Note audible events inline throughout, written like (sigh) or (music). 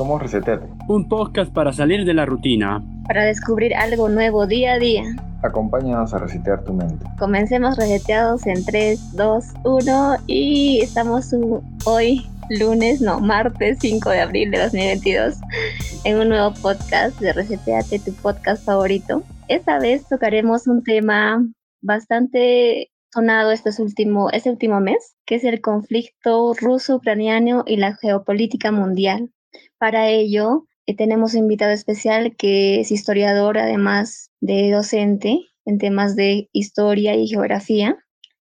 Somos Reseteate. Un podcast para salir de la rutina. Para descubrir algo nuevo día a día. Acompáñanos a resetear tu mente. Comencemos reseteados en 3, 2, 1 y estamos hoy lunes, no, martes 5 de abril de 2022 en un nuevo podcast de Reseteate, tu podcast favorito. Esta vez tocaremos un tema bastante sonado este último, este último mes, que es el conflicto ruso-ucraniano y la geopolítica mundial. Para ello, eh, tenemos un invitado especial que es historiador, además de docente en temas de historia y geografía.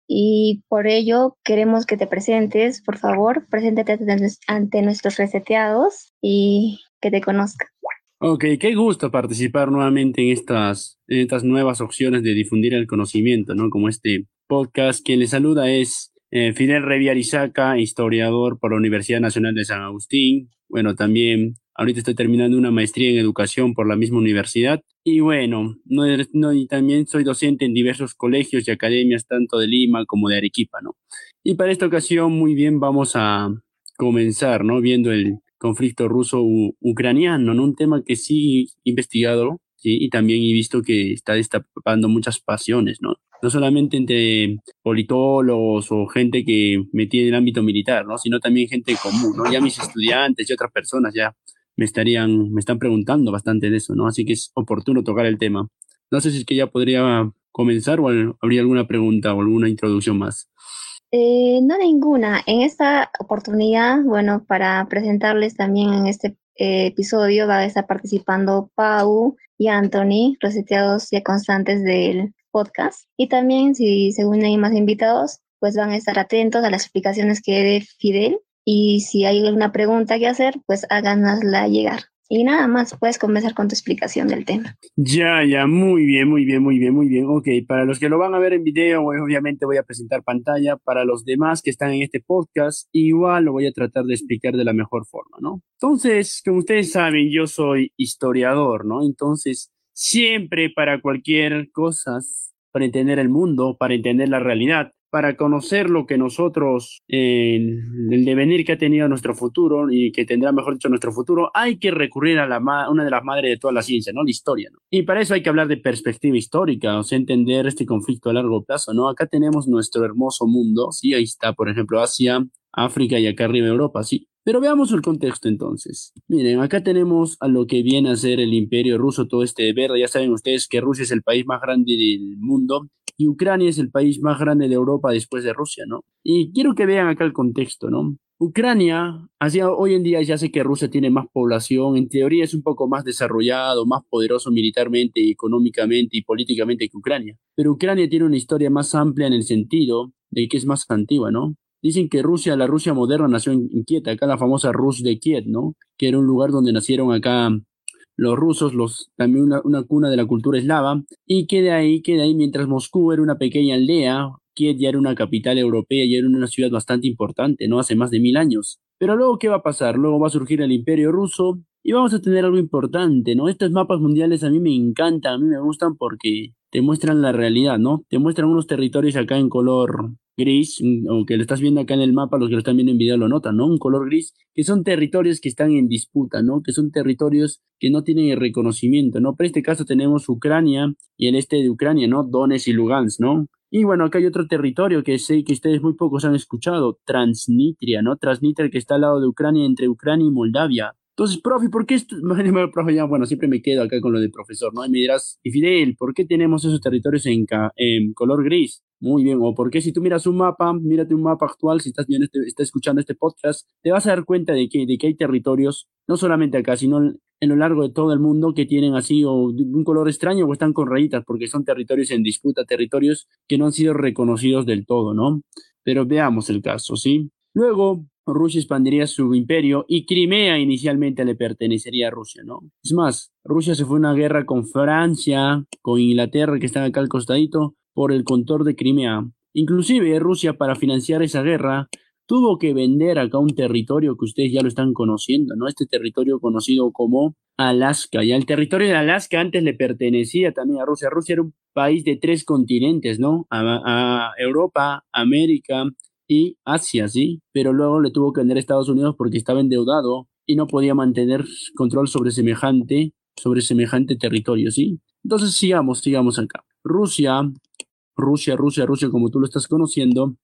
Y por ello queremos que te presentes, por favor, preséntate ante nuestros reseteados y que te conozcan. Ok, qué gusto participar nuevamente en estas, en estas nuevas opciones de difundir el conocimiento, ¿no? Como este podcast. Quien le saluda es eh, Fidel Reviarizaca, historiador por la Universidad Nacional de San Agustín. Bueno, también ahorita estoy terminando una maestría en educación por la misma universidad. Y bueno, no, no, y también soy docente en diversos colegios y academias, tanto de Lima como de Arequipa, ¿no? Y para esta ocasión, muy bien, vamos a comenzar, ¿no? Viendo el conflicto ruso-ucraniano, ¿no? Un tema que sí he investigado, ¿sí? Y también he visto que está destapando muchas pasiones, ¿no? No solamente entre politólogos o gente que metía en el ámbito militar, ¿no? sino también gente común, ¿no? Ya mis estudiantes y otras personas ya me estarían, me están preguntando bastante de eso, ¿no? Así que es oportuno tocar el tema. No sé si es que ya podría comenzar o habría alguna pregunta o alguna introducción más. Eh, no ninguna. En esta oportunidad, bueno, para presentarles también en este eh, episodio va a estar participando Pau y Anthony, reseteados ya constantes del podcast. Y también, si según hay más invitados, pues van a estar atentos a las explicaciones que dé Fidel. Y si hay alguna pregunta que hacer, pues háganosla llegar. Y nada más, puedes comenzar con tu explicación del tema. Ya, ya, muy bien, muy bien, muy bien, muy bien. Ok, para los que lo van a ver en video, pues, obviamente voy a presentar pantalla. Para los demás que están en este podcast, igual lo voy a tratar de explicar de la mejor forma, ¿no? Entonces, como ustedes saben, yo soy historiador, ¿no? Entonces, siempre para cualquier cosa para entender el mundo, para entender la realidad, para conocer lo que nosotros, el devenir que ha tenido nuestro futuro y que tendrá, mejor dicho, nuestro futuro, hay que recurrir a la una de las madres de toda la ciencia, ¿no? La historia, ¿no? Y para eso hay que hablar de perspectiva histórica, o sea, entender este conflicto a largo plazo, ¿no? Acá tenemos nuestro hermoso mundo, sí, ahí está, por ejemplo, Asia, África y acá arriba Europa, sí. Pero veamos el contexto entonces. Miren, acá tenemos a lo que viene a ser el imperio ruso, todo este verde. Ya saben ustedes que Rusia es el país más grande del mundo y Ucrania es el país más grande de Europa después de Rusia, ¿no? Y quiero que vean acá el contexto, ¿no? Ucrania, hacia hoy en día ya sé que Rusia tiene más población, en teoría es un poco más desarrollado, más poderoso militarmente, económicamente y políticamente que Ucrania. Pero Ucrania tiene una historia más amplia en el sentido de que es más antigua, ¿no? Dicen que Rusia, la Rusia moderna nació en, Kiev, acá la famosa Rus de Kiev, ¿no? Que era un lugar donde nacieron acá los rusos, los, también una, cuna de la cultura eslava, y que de ahí, que de ahí, mientras Moscú era una pequeña aldea, Kiev ya era una capital europea y era una ciudad bastante importante, ¿no? Hace más de mil años. Pero luego, ¿qué va a pasar? Luego va a surgir el imperio ruso y vamos a tener algo importante, ¿no? Estos mapas mundiales a mí me encantan, a mí me gustan porque te muestran la realidad, ¿no? Te muestran unos territorios acá en color gris, o que lo estás viendo acá en el mapa, los que lo están viendo en video lo notan, ¿no? Un color gris, que son territorios que están en disputa, ¿no? Que son territorios que no tienen el reconocimiento, ¿no? Pero en este caso tenemos Ucrania y el este de Ucrania, ¿no? Donetsk y Lugansk, ¿no? Y bueno, acá hay otro territorio que sé que ustedes muy pocos han escuchado, Transnistria, ¿no? Transnistria que está al lado de Ucrania, entre Ucrania y Moldavia. Entonces, profe, ¿por qué (laughs) profe, ya, bueno, siempre me quedo acá con lo de profesor, ¿no? Y me dirás, y Fidel, ¿por qué tenemos esos territorios en, en color gris? Muy bien, o porque si tú miras un mapa, mírate un mapa actual, si estás, viendo este, estás escuchando este podcast, te vas a dar cuenta de que, de que hay territorios, no solamente acá, sino en lo largo de todo el mundo que tienen así o un color extraño o están con rayitas, porque son territorios en disputa, territorios que no han sido reconocidos del todo, ¿no? Pero veamos el caso, ¿sí? Luego, Rusia expandiría su imperio y Crimea inicialmente le pertenecería a Rusia, ¿no? Es más, Rusia se fue a una guerra con Francia, con Inglaterra, que están acá al costadito, por el contor de Crimea. Inclusive Rusia para financiar esa guerra tuvo que vender acá un territorio que ustedes ya lo están conociendo, ¿no? Este territorio conocido como Alaska. Y el territorio de Alaska antes le pertenecía también a Rusia. Rusia era un país de tres continentes, ¿no? A Europa, América y Asia, ¿sí? Pero luego le tuvo que vender a Estados Unidos porque estaba endeudado y no podía mantener control sobre semejante, sobre semejante territorio, ¿sí? Entonces sigamos, sigamos acá. Rusia, Rusia, Rusia, Rusia, como tú lo estás conociendo,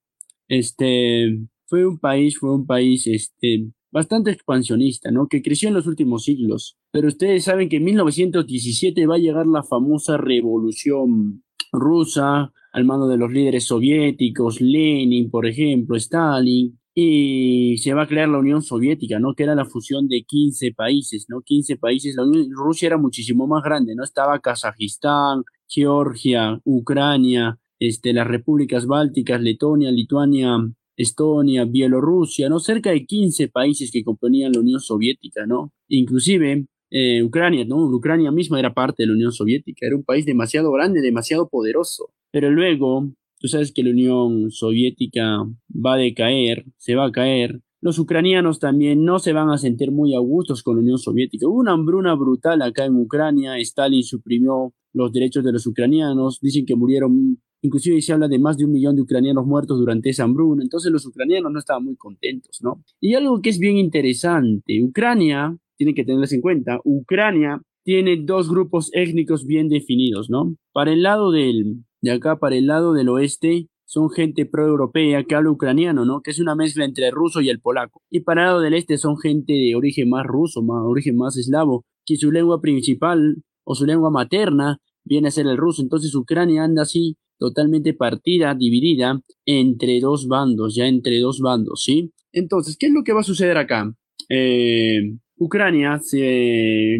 este, fue un país, fue un país, este, bastante expansionista, ¿no? Que creció en los últimos siglos. Pero ustedes saben que en 1917 va a llegar la famosa revolución rusa al mando de los líderes soviéticos, Lenin, por ejemplo, Stalin, y se va a crear la Unión Soviética, ¿no? Que era la fusión de 15 países, ¿no? 15 países. Rusia era muchísimo más grande, ¿no? Estaba Kazajistán, Georgia, Ucrania, este, las repúblicas bálticas, Letonia, Lituania, Estonia, Bielorrusia, ¿no? Cerca de 15 países que componían la Unión Soviética, ¿no? Inclusive eh, Ucrania, ¿no? Ucrania misma era parte de la Unión Soviética, era un país demasiado grande, demasiado poderoso. Pero luego, tú sabes que la Unión Soviética va a decaer, se va a caer. Los ucranianos también no se van a sentir muy a gustos con la Unión Soviética. Hubo una hambruna brutal acá en Ucrania, Stalin suprimió los derechos de los ucranianos, dicen que murieron Inclusive se habla de más de un millón de ucranianos muertos durante esa hambruna. Entonces los ucranianos no estaban muy contentos, ¿no? Y algo que es bien interesante, Ucrania, tiene que tenerles en cuenta, Ucrania tiene dos grupos étnicos bien definidos, ¿no? Para el lado del, de acá, para el lado del oeste, son gente pro-europea que habla ucraniano, ¿no? Que es una mezcla entre el ruso y el polaco. Y para el lado del este son gente de origen más ruso, más origen más eslavo, que su lengua principal o su lengua materna viene a ser el ruso. Entonces Ucrania anda así totalmente partida, dividida entre dos bandos, ya entre dos bandos, ¿sí? Entonces, ¿qué es lo que va a suceder acá? Eh, Ucrania,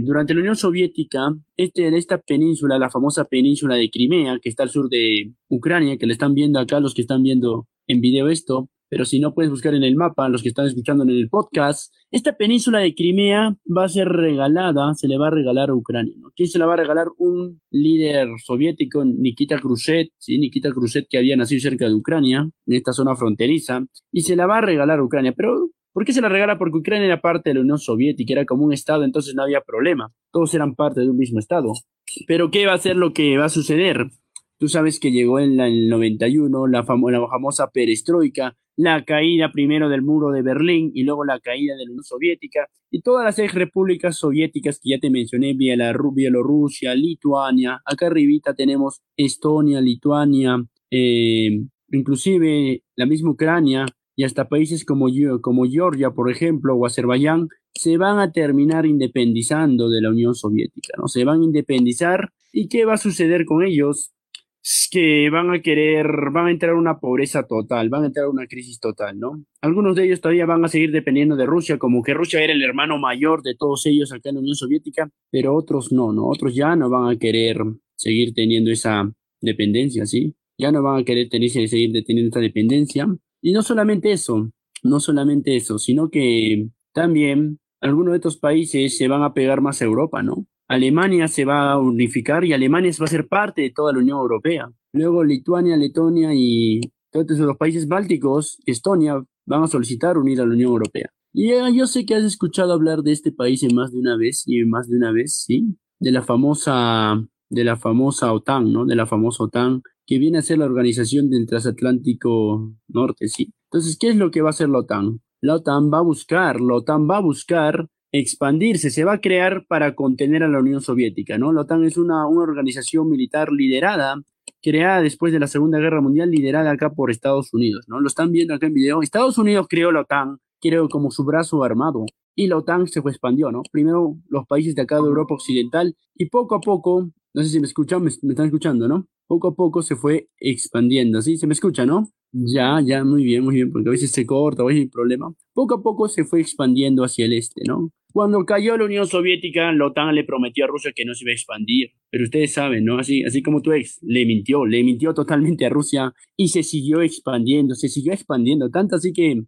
durante la Unión Soviética, este, esta península, la famosa península de Crimea, que está al sur de Ucrania, que le están viendo acá los que están viendo en video esto, pero si no puedes buscar en el mapa, los que están escuchando en el podcast, esta península de Crimea va a ser regalada, se le va a regalar a Ucrania. ¿no? ¿Quién se la va a regalar? Un líder soviético, Nikita Khrushchev, ¿sí? Nikita Khrushchev que había nacido cerca de Ucrania, en esta zona fronteriza, y se la va a regalar a Ucrania. Pero, ¿por qué se la regala? Porque Ucrania era parte de la Unión Soviética, era como un estado, entonces no había problema. Todos eran parte de un mismo estado. Pero, ¿qué va a ser lo que va a suceder? Tú sabes que llegó en el 91 la, la famosa perestroika, la caída primero del muro de Berlín y luego la caída de la Unión Soviética y todas las ex repúblicas soviéticas que ya te mencioné, Bielorrusia, Lituania, acá arribita tenemos Estonia, Lituania, eh, inclusive la misma Ucrania y hasta países como, como Georgia, por ejemplo, o Azerbaiyán, se van a terminar independizando de la Unión Soviética, ¿no? Se van a independizar y ¿qué va a suceder con ellos? que van a querer, van a entrar una pobreza total, van a entrar una crisis total, ¿no? Algunos de ellos todavía van a seguir dependiendo de Rusia, como que Rusia era el hermano mayor de todos ellos acá en la Unión Soviética, pero otros no, ¿no? Otros ya no van a querer seguir teniendo esa dependencia, ¿sí? Ya no van a querer tener, seguir teniendo esta dependencia. Y no solamente eso, no solamente eso, sino que también algunos de estos países se van a pegar más a Europa, ¿no? Alemania se va a unificar y Alemania va a ser parte de toda la Unión Europea. Luego Lituania, Letonia y todos los países bálticos, Estonia, van a solicitar unir a la Unión Europea. Y yo sé que has escuchado hablar de este país en más de una vez y más de una vez, ¿sí? De la famosa, de la famosa OTAN, ¿no? De la famosa OTAN, que viene a ser la organización del transatlántico norte, ¿sí? Entonces, ¿qué es lo que va a hacer la OTAN? La OTAN va a buscar, la OTAN va a buscar expandirse, se va a crear para contener a la Unión Soviética, ¿no? La OTAN es una, una organización militar liderada, creada después de la Segunda Guerra Mundial, liderada acá por Estados Unidos, ¿no? Lo están viendo acá en video. Estados Unidos creó la OTAN, creó como su brazo armado, y la OTAN se fue expandió, ¿no? Primero los países de acá de Europa Occidental, y poco a poco, no sé si me escuchan, me, me están escuchando, ¿no? Poco a poco se fue expandiendo, ¿sí? ¿Se me escucha, no? Ya, ya, muy bien, muy bien, porque a veces se corta, a veces hay problema. Poco a poco se fue expandiendo hacia el este, ¿no? Cuando cayó la Unión Soviética, la OTAN le prometió a Rusia que no se iba a expandir. Pero ustedes saben, ¿no? Así, así como tu ex le mintió, le mintió totalmente a Rusia y se siguió expandiendo, se siguió expandiendo. Tanto así que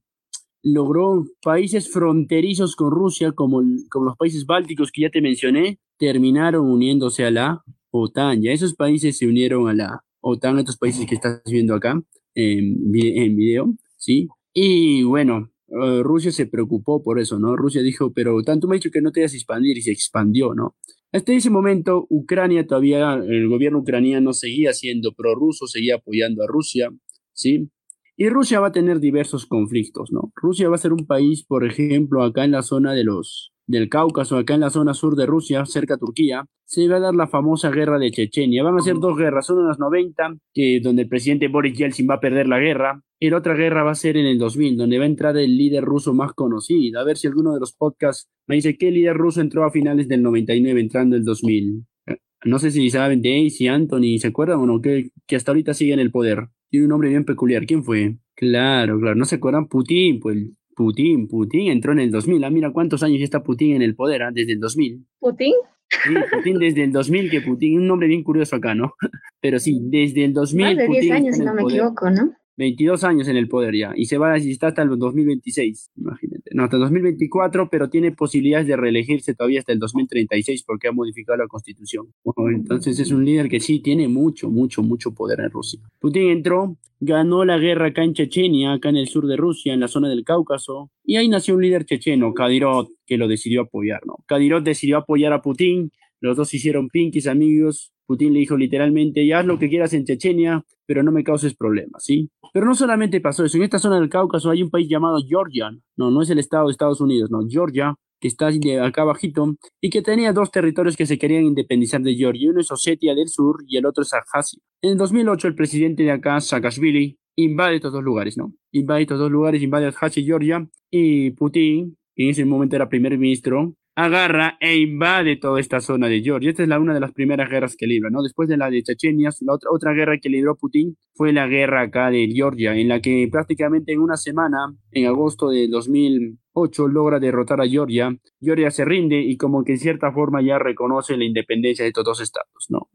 logró países fronterizos con Rusia, como, los países bálticos que ya te mencioné, terminaron uniéndose a la OTAN. Ya esos países se unieron a la OTAN, estos países que estás viendo acá en, en video, ¿sí? Y bueno, eh, Rusia se preocupó por eso, ¿no? Rusia dijo, pero tanto me ha dicho que no te vas a expandir y se expandió, ¿no? Hasta ese momento, Ucrania todavía, el gobierno ucraniano seguía siendo prorruso, seguía apoyando a Rusia, ¿sí? Y Rusia va a tener diversos conflictos, ¿no? Rusia va a ser un país, por ejemplo, acá en la zona de los del Cáucaso, acá en la zona sur de Rusia, cerca de Turquía, se va a dar la famosa guerra de Chechenia. Van a ser dos guerras, una en los 90, que, donde el presidente Boris Yeltsin va a perder la guerra, y la otra guerra va a ser en el 2000, donde va a entrar el líder ruso más conocido. A ver si alguno de los podcasts me dice qué líder ruso entró a finales del 99, entrando el 2000. Eh, no sé si saben de si Anthony, ¿se acuerdan o no? Que, que hasta ahorita sigue en el poder. Tiene un nombre bien peculiar. ¿Quién fue? Claro, claro. ¿No se acuerdan? Putin, pues Putin, Putin entró en el 2000. Ah, mira cuántos años ya está Putin en el poder, ¿ah? desde el 2000. ¿Putin? Sí, Putin desde el 2000, que Putin, un nombre bien curioso acá, ¿no? (laughs) Pero sí, desde el 2000. Más de 10 años, si no me equivoco, ¿no? 22 años en el poder ya, y se va a está hasta el 2026, imagínate. No, hasta el 2024, pero tiene posibilidades de reelegirse todavía hasta el 2036 porque ha modificado la constitución. entonces es un líder que sí tiene mucho, mucho, mucho poder en Rusia. Putin entró, ganó la guerra acá en Chechenia, acá en el sur de Rusia, en la zona del Cáucaso, y ahí nació un líder checheno, Kadyrov, que lo decidió apoyar, ¿no? Kadyrov decidió apoyar a Putin, los dos hicieron pinkies amigos, Putin le dijo literalmente, ya haz lo que quieras en Chechenia, pero no me causes problemas, ¿sí? Pero no solamente pasó eso, en esta zona del Cáucaso hay un país llamado Georgia, no, no es el estado de Estados Unidos, no, Georgia, que está acá abajito, y que tenía dos territorios que se querían independizar de Georgia, uno es Osetia del Sur y el otro es Abjasia. En el 2008 el presidente de acá, Saakashvili, invade estos dos lugares, ¿no? Invade estos dos lugares, invade Abjasia y Georgia, y Putin, que en ese momento era primer ministro, agarra e invade toda esta zona de Georgia. Esta es la, una de las primeras guerras que libra, ¿no? Después de la de Chechenia, la otra, otra guerra que libró Putin fue la guerra acá de Georgia, en la que prácticamente en una semana, en agosto de 2008, logra derrotar a Georgia. Georgia se rinde y como que en cierta forma ya reconoce la independencia de estos dos estados, ¿no?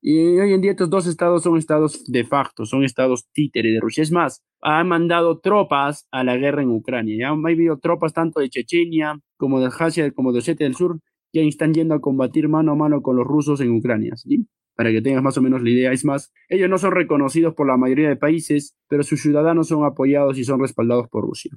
Y hoy en día estos dos estados son estados de facto, son estados títeres de Rusia. Es más, han mandado tropas a la guerra en Ucrania. Ya han habido tropas tanto de Chechenia como de Abjasia, como de Osetia del Sur, que están yendo a combatir mano a mano con los rusos en Ucrania. ¿sí? Para que tengas más o menos la idea. Es más, ellos no son reconocidos por la mayoría de países, pero sus ciudadanos son apoyados y son respaldados por Rusia.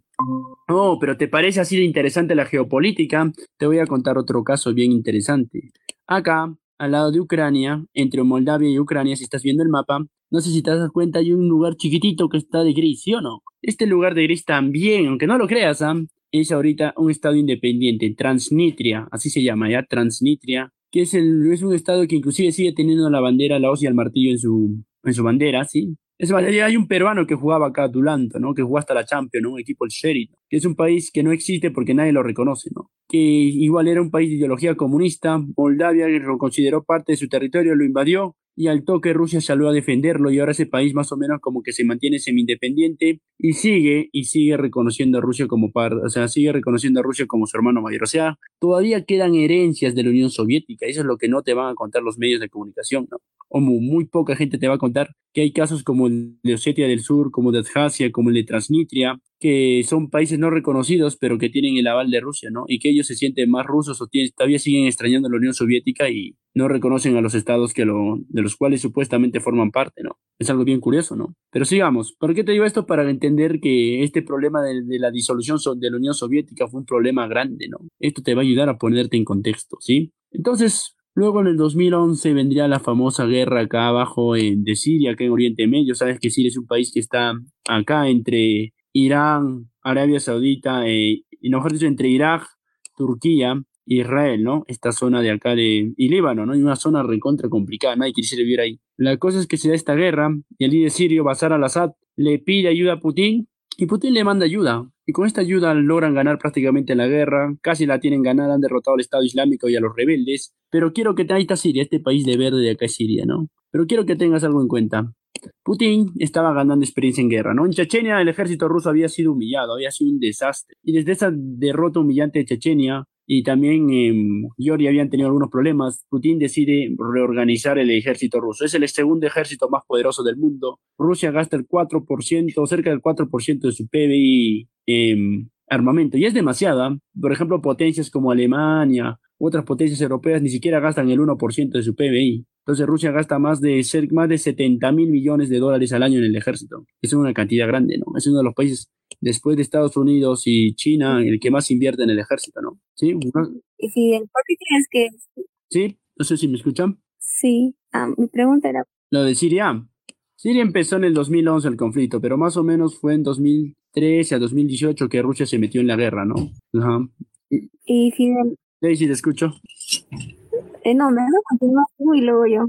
Oh, pero ¿te parece así de interesante la geopolítica? Te voy a contar otro caso bien interesante. Acá al lado de Ucrania, entre Moldavia y Ucrania, si estás viendo el mapa, no sé si te das cuenta, hay un lugar chiquitito que está de gris, ¿sí o no? Este lugar de gris también, aunque no lo creas, ¿ah? es ahorita un estado independiente, Transnistria, así se llama ya, Transnistria, que es, es un estado que inclusive sigue teniendo la bandera, la hoz y el martillo en su, en su bandera, ¿sí? Es más, hay un peruano que jugaba acá, Dulanto, ¿no? Que jugó hasta la Champions, ¿no? Un equipo, el Sheridan, que es un país que no existe porque nadie lo reconoce, ¿no? Que igual era un país de ideología comunista, Moldavia lo consideró parte de su territorio, lo invadió, y al toque Rusia salió a defenderlo y ahora ese país más o menos como que se mantiene semi-independiente y sigue y sigue reconociendo a Rusia como par, o sea, sigue reconociendo a Rusia como su hermano mayor. O sea, todavía quedan herencias de la Unión Soviética, eso es lo que no te van a contar los medios de comunicación, ¿no? O muy, poca gente te va a contar que hay casos como el de Osetia del Sur, como de Abjasia, como el de Transnistria, que son países no reconocidos, pero que tienen el aval de Rusia, ¿no? Y que ellos se sienten más rusos o todavía siguen extrañando la Unión Soviética y no reconocen a los estados que de los cuales supuestamente forman parte, ¿no? Es algo bien curioso, ¿no? Pero sigamos. ¿Por qué te digo esto? Para entender que este problema de, de la disolución de la Unión Soviética fue un problema grande, ¿no? Esto te va a ayudar a ponerte en contexto, ¿sí? Entonces, Luego en el 2011 vendría la famosa guerra acá abajo de Siria, acá en Oriente Medio. Sabes que Siria es un país que está acá entre Irán, Arabia Saudita, eh, y mejor dicho, entre Irak, Turquía, Israel, ¿no? Esta zona de acá de... y Líbano, ¿no? Y una zona recontra complicada, nadie quisiera vivir ahí. La cosa es que se da esta guerra y el líder sirio, Bashar al-Assad, le pide ayuda a Putin y Putin le manda ayuda. Y con esta ayuda logran ganar prácticamente la guerra, casi la tienen ganada, han derrotado al Estado Islámico y a los rebeldes. Pero quiero que está Siria, este país de verde de acá es Siria, ¿no? Pero quiero que tengas algo en cuenta. Putin estaba ganando experiencia en guerra, ¿no? En Chechenia el ejército ruso había sido humillado, había sido un desastre. Y desde esa derrota humillante de Chechenia, y también en Georgia habían tenido algunos problemas, Putin decide reorganizar el ejército ruso. Es el segundo ejército más poderoso del mundo. Rusia gasta el 4%, cerca del 4% de su PBI en armamento, y es demasiada. Por ejemplo, potencias como Alemania, otras potencias europeas ni siquiera gastan el 1% de su PBI. Entonces Rusia gasta más de, más de 70 mil millones de dólares al año en el ejército. Es una cantidad grande, ¿no? Es uno de los países, después de Estados Unidos y China, el que más invierte en el ejército, ¿no? Sí. Y Fidel, ¿por qué tienes que...? Sí, no sé si me escuchan. Sí, ah, mi pregunta era... Lo de Siria. Siria empezó en el 2011 el conflicto, pero más o menos fue en 2013 a 2018 que Rusia se metió en la guerra, ¿no? Ajá. Y Fidel, Daisy, te escucho. Eh, no, me dejas continuar tú y luego yo.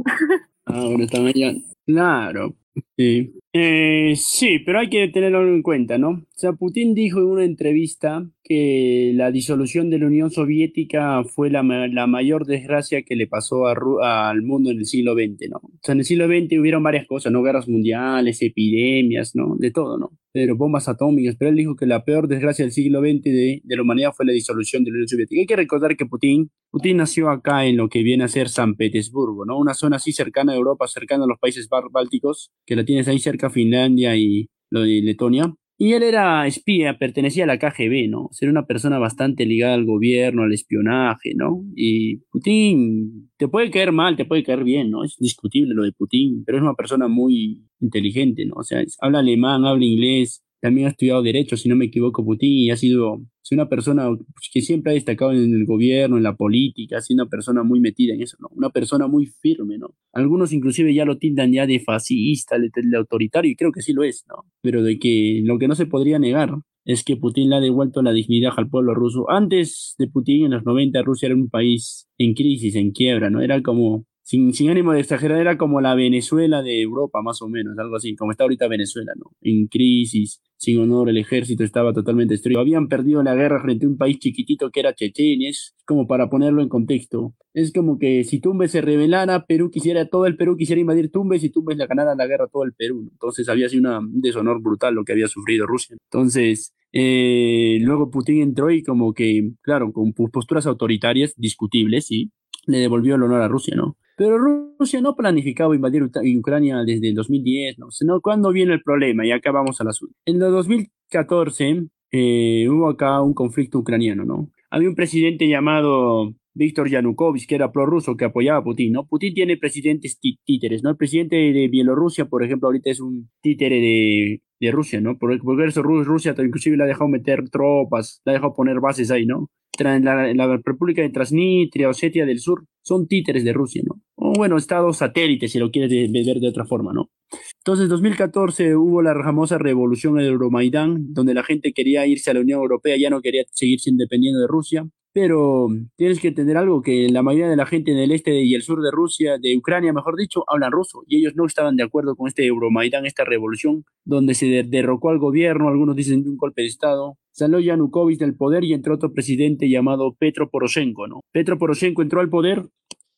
Ah, bueno, está ya. Claro. Sí. Eh, sí, pero hay que tenerlo en cuenta, ¿no? O sea, Putin dijo en una entrevista que la disolución de la Unión Soviética fue la, la mayor desgracia que le pasó a al mundo en el siglo XX, ¿no? O sea, en el siglo XX hubieron varias cosas, ¿no? Guerras mundiales, epidemias, ¿no? De todo, ¿no? Pero bombas atómicas, pero él dijo que la peor desgracia del siglo XX de, de la humanidad fue la disolución de la Unión Soviética. Hay que recordar que Putin, Putin nació acá en lo que viene a ser San Petersburgo, ¿no? Una zona así cercana a Europa, cercana a los países bálticos, que la tienes ahí cerca, Finlandia y lo de Letonia. Y él era espía, pertenecía a la KGB, ¿no? Era una persona bastante ligada al gobierno, al espionaje, ¿no? Y Putin te puede caer mal, te puede caer bien, ¿no? Es discutible lo de Putin, pero es una persona muy inteligente, ¿no? O sea, habla alemán, habla inglés, también ha estudiado Derecho, si no me equivoco, Putin, y ha sido es una persona que siempre ha destacado en el gobierno, en la política, ha sido una persona muy metida en eso, ¿no? Una persona muy firme, ¿no? Algunos inclusive ya lo tildan ya de fascista, de, de autoritario, y creo que sí lo es, ¿no? Pero de que lo que no se podría negar es que Putin le ha devuelto la dignidad al pueblo ruso. Antes de Putin, en los 90, Rusia era un país en crisis, en quiebra, ¿no? Era como, sin, sin ánimo de exagerar, era como la Venezuela de Europa, más o menos, algo así, como está ahorita Venezuela, ¿no? En crisis, sin honor, el ejército estaba totalmente destruido. Habían perdido la guerra frente a un país chiquitito que era Chechenia, es como para ponerlo en contexto. Es como que si Tumbes se rebelara, Perú quisiera, todo el Perú quisiera invadir Tumbes y Tumbes le ganara la guerra a todo el Perú. Entonces había sido un deshonor brutal lo que había sufrido Rusia. Entonces, eh, luego Putin entró y como que, claro, con posturas autoritarias discutibles, sí, le devolvió el honor a Rusia, ¿no? Pero Rusia no planificaba invadir Ucrania desde el 2010, ¿no? Sino cuando viene el problema, y acá vamos al asunto. En el 2014 eh, hubo acá un conflicto ucraniano, ¿no? Había un presidente llamado Víctor Yanukovych, que era prorruso, que apoyaba a Putin, ¿no? Putin tiene presidentes tí títeres, ¿no? El presidente de Bielorrusia, por ejemplo, ahorita es un títere de, de Rusia, ¿no? Por, por eso Rusia inclusive le ha dejado meter tropas, le ha dejado poner bases ahí, ¿no? La, la República de Transnistria, Osetia del Sur, son títeres de Rusia, ¿no? Bueno, estados satélites, si lo quieres de, de ver de otra forma, ¿no? Entonces, en 2014 hubo la famosa revolución en Euromaidán, donde la gente quería irse a la Unión Europea, ya no quería seguir siendo dependiendo de Rusia. Pero tienes que entender algo, que la mayoría de la gente en el este y el sur de Rusia, de Ucrania, mejor dicho, hablan ruso. Y ellos no estaban de acuerdo con este Euromaidán, esta revolución, donde se de derrocó al gobierno, algunos dicen un golpe de Estado. Salió Yanukovych del poder y entró otro presidente llamado Petro Poroshenko, ¿no? Petro Poroshenko entró al poder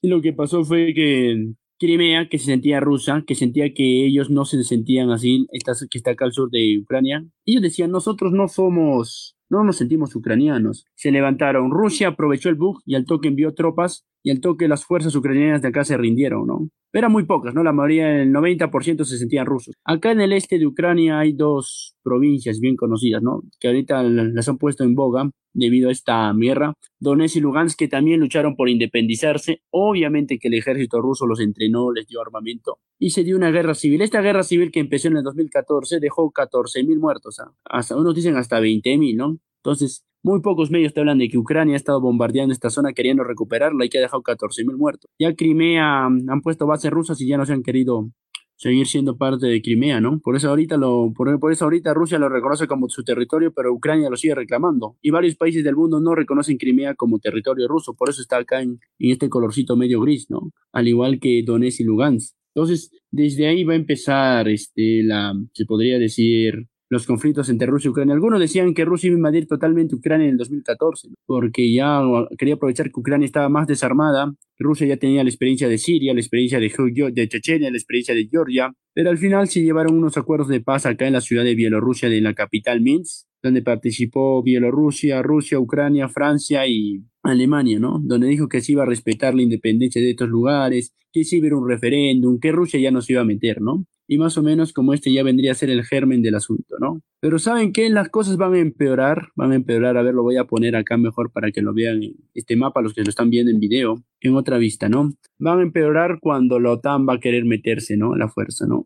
y lo que pasó fue que Crimea, que se sentía rusa, que sentía que ellos no se sentían así, que está acá al sur de Ucrania, ellos decían, nosotros no somos, no nos sentimos ucranianos. Se levantaron, Rusia aprovechó el bug y al toque envió tropas y al toque las fuerzas ucranianas de acá se rindieron, ¿no? Eran muy pocas, ¿no? La mayoría, el 90% se sentían rusos. Acá en el este de Ucrania hay dos provincias bien conocidas, ¿no? Que ahorita las han puesto en boga debido a esta guerra. Donetsk y Lugansk que también lucharon por independizarse. Obviamente que el ejército ruso los entrenó, les dio armamento y se dio una guerra civil. Esta guerra civil que empezó en el 2014 dejó 14.000 muertos. ¿ah? Hasta, unos dicen hasta 20.000, ¿no? Entonces, muy pocos medios te hablan de que Ucrania ha estado bombardeando esta zona queriendo recuperarla y que ha dejado 14.000 muertos. Ya Crimea han puesto bases rusas y ya no se han querido seguir siendo parte de Crimea, ¿no? Por eso ahorita lo, por, eso ahorita Rusia lo reconoce como su territorio, pero Ucrania lo sigue reclamando. Y varios países del mundo no reconocen Crimea como territorio ruso, por eso está acá en, en este colorcito medio gris, ¿no? Al igual que Donetsk y Lugansk. Entonces, desde ahí va a empezar, este, la, se podría decir, los conflictos entre Rusia y Ucrania. Algunos decían que Rusia iba a invadir totalmente Ucrania en el 2014, porque ya quería aprovechar que Ucrania estaba más desarmada. Rusia ya tenía la experiencia de Siria, la experiencia de, de Chechenia, la experiencia de Georgia, pero al final se llevaron unos acuerdos de paz acá en la ciudad de Bielorrusia, de la capital Minsk, donde participó Bielorrusia, Rusia, Ucrania, Francia y Alemania, ¿no? Donde dijo que se iba a respetar la independencia de estos lugares, que se iba a ir un referéndum, que Rusia ya no se iba a meter, ¿no? Y más o menos como este ya vendría a ser el germen del asunto, ¿no? Pero ¿saben qué? Las cosas van a empeorar, van a empeorar, a ver, lo voy a poner acá mejor para que lo vean en este mapa, los que lo están viendo en video, en otra vista, ¿no? Van a empeorar cuando la OTAN va a querer meterse, ¿no? La fuerza, ¿no?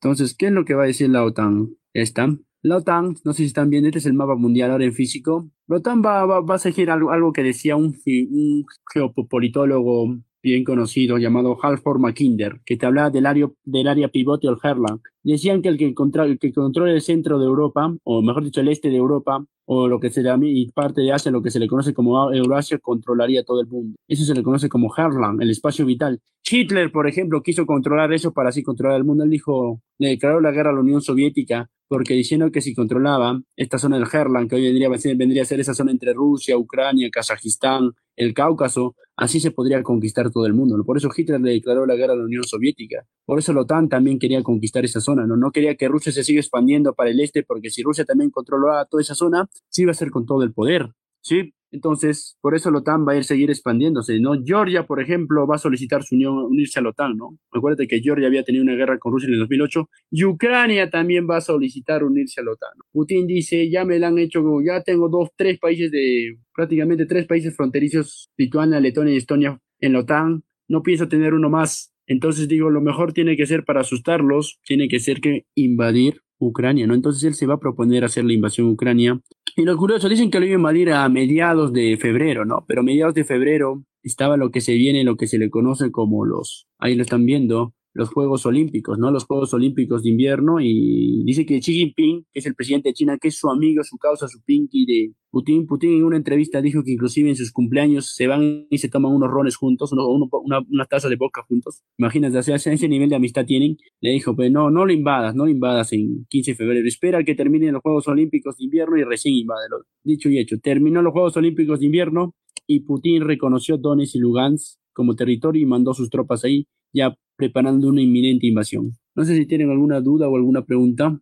Entonces, ¿qué es lo que va a decir la OTAN? Esta. La OTAN, no sé si están viendo, este es el mapa mundial ahora en físico. La OTAN va, va, va a seguir algo, algo que decía un, un geopolitólogo bien conocido llamado Halford Mackinder, que te hablaba del área, del área pivote o el Herland. Decían que el que, el que controla el centro de Europa, o mejor dicho, el este de Europa, o lo que se llama, parte de Asia, lo que se le conoce como Eurasia, controlaría todo el mundo. Eso se le conoce como Herland, el espacio vital. Hitler, por ejemplo, quiso controlar eso para así controlar el mundo. Él dijo, le declaró la guerra a la Unión Soviética porque diciendo que si controlaba esta zona del Herland, que hoy vendría vendría a ser esa zona entre Rusia, Ucrania, Kazajistán, el Cáucaso, así se podría conquistar todo el mundo. Por eso Hitler le declaró la guerra a la Unión Soviética. Por eso la OTAN también quería conquistar esa zona, ¿no? No quería que Rusia se siga expandiendo para el este, porque si Rusia también controlaba toda esa zona, sí iba a ser con todo el poder, ¿sí? Entonces, por eso la OTAN va a ir seguir expandiéndose, ¿no? Georgia, por ejemplo, va a solicitar su unión, unirse a la OTAN, ¿no? Acuérdate que Georgia había tenido una guerra con Rusia en el 2008 y Ucrania también va a solicitar unirse a la OTAN. Putin dice, ya me la han hecho, ya tengo dos, tres países de, prácticamente tres países fronterizos, Lituania, Letonia y Estonia en la OTAN, no pienso tener uno más. Entonces digo, lo mejor tiene que ser para asustarlos, tiene que ser que invadir Ucrania, ¿no? Entonces él se va a proponer hacer la invasión a Ucrania. Y lo curioso, dicen que lo iba a invadir a mediados de febrero, ¿no? Pero a mediados de febrero estaba lo que se viene, lo que se le conoce como los, ahí lo están viendo, los Juegos Olímpicos, ¿no? Los Juegos Olímpicos de invierno y dice que Xi Jinping, que es el presidente de China, que es su amigo, su causa, su pinky de Putin. Putin en una entrevista dijo que inclusive en sus cumpleaños se van y se toman unos rones juntos, uno, una, una, taza de boca juntos. Imagínate, o sea, ese nivel de amistad tienen. Le dijo, pues no, no lo invadas, no lo invadas en 15 de febrero. Espera que terminen los Juegos Olímpicos de invierno y recién invádelo. Dicho y hecho, terminó los Juegos Olímpicos de invierno y Putin reconoció Donetsk y Lugansk como territorio y mandó sus tropas ahí ya preparando una inminente invasión. No sé si tienen alguna duda o alguna pregunta.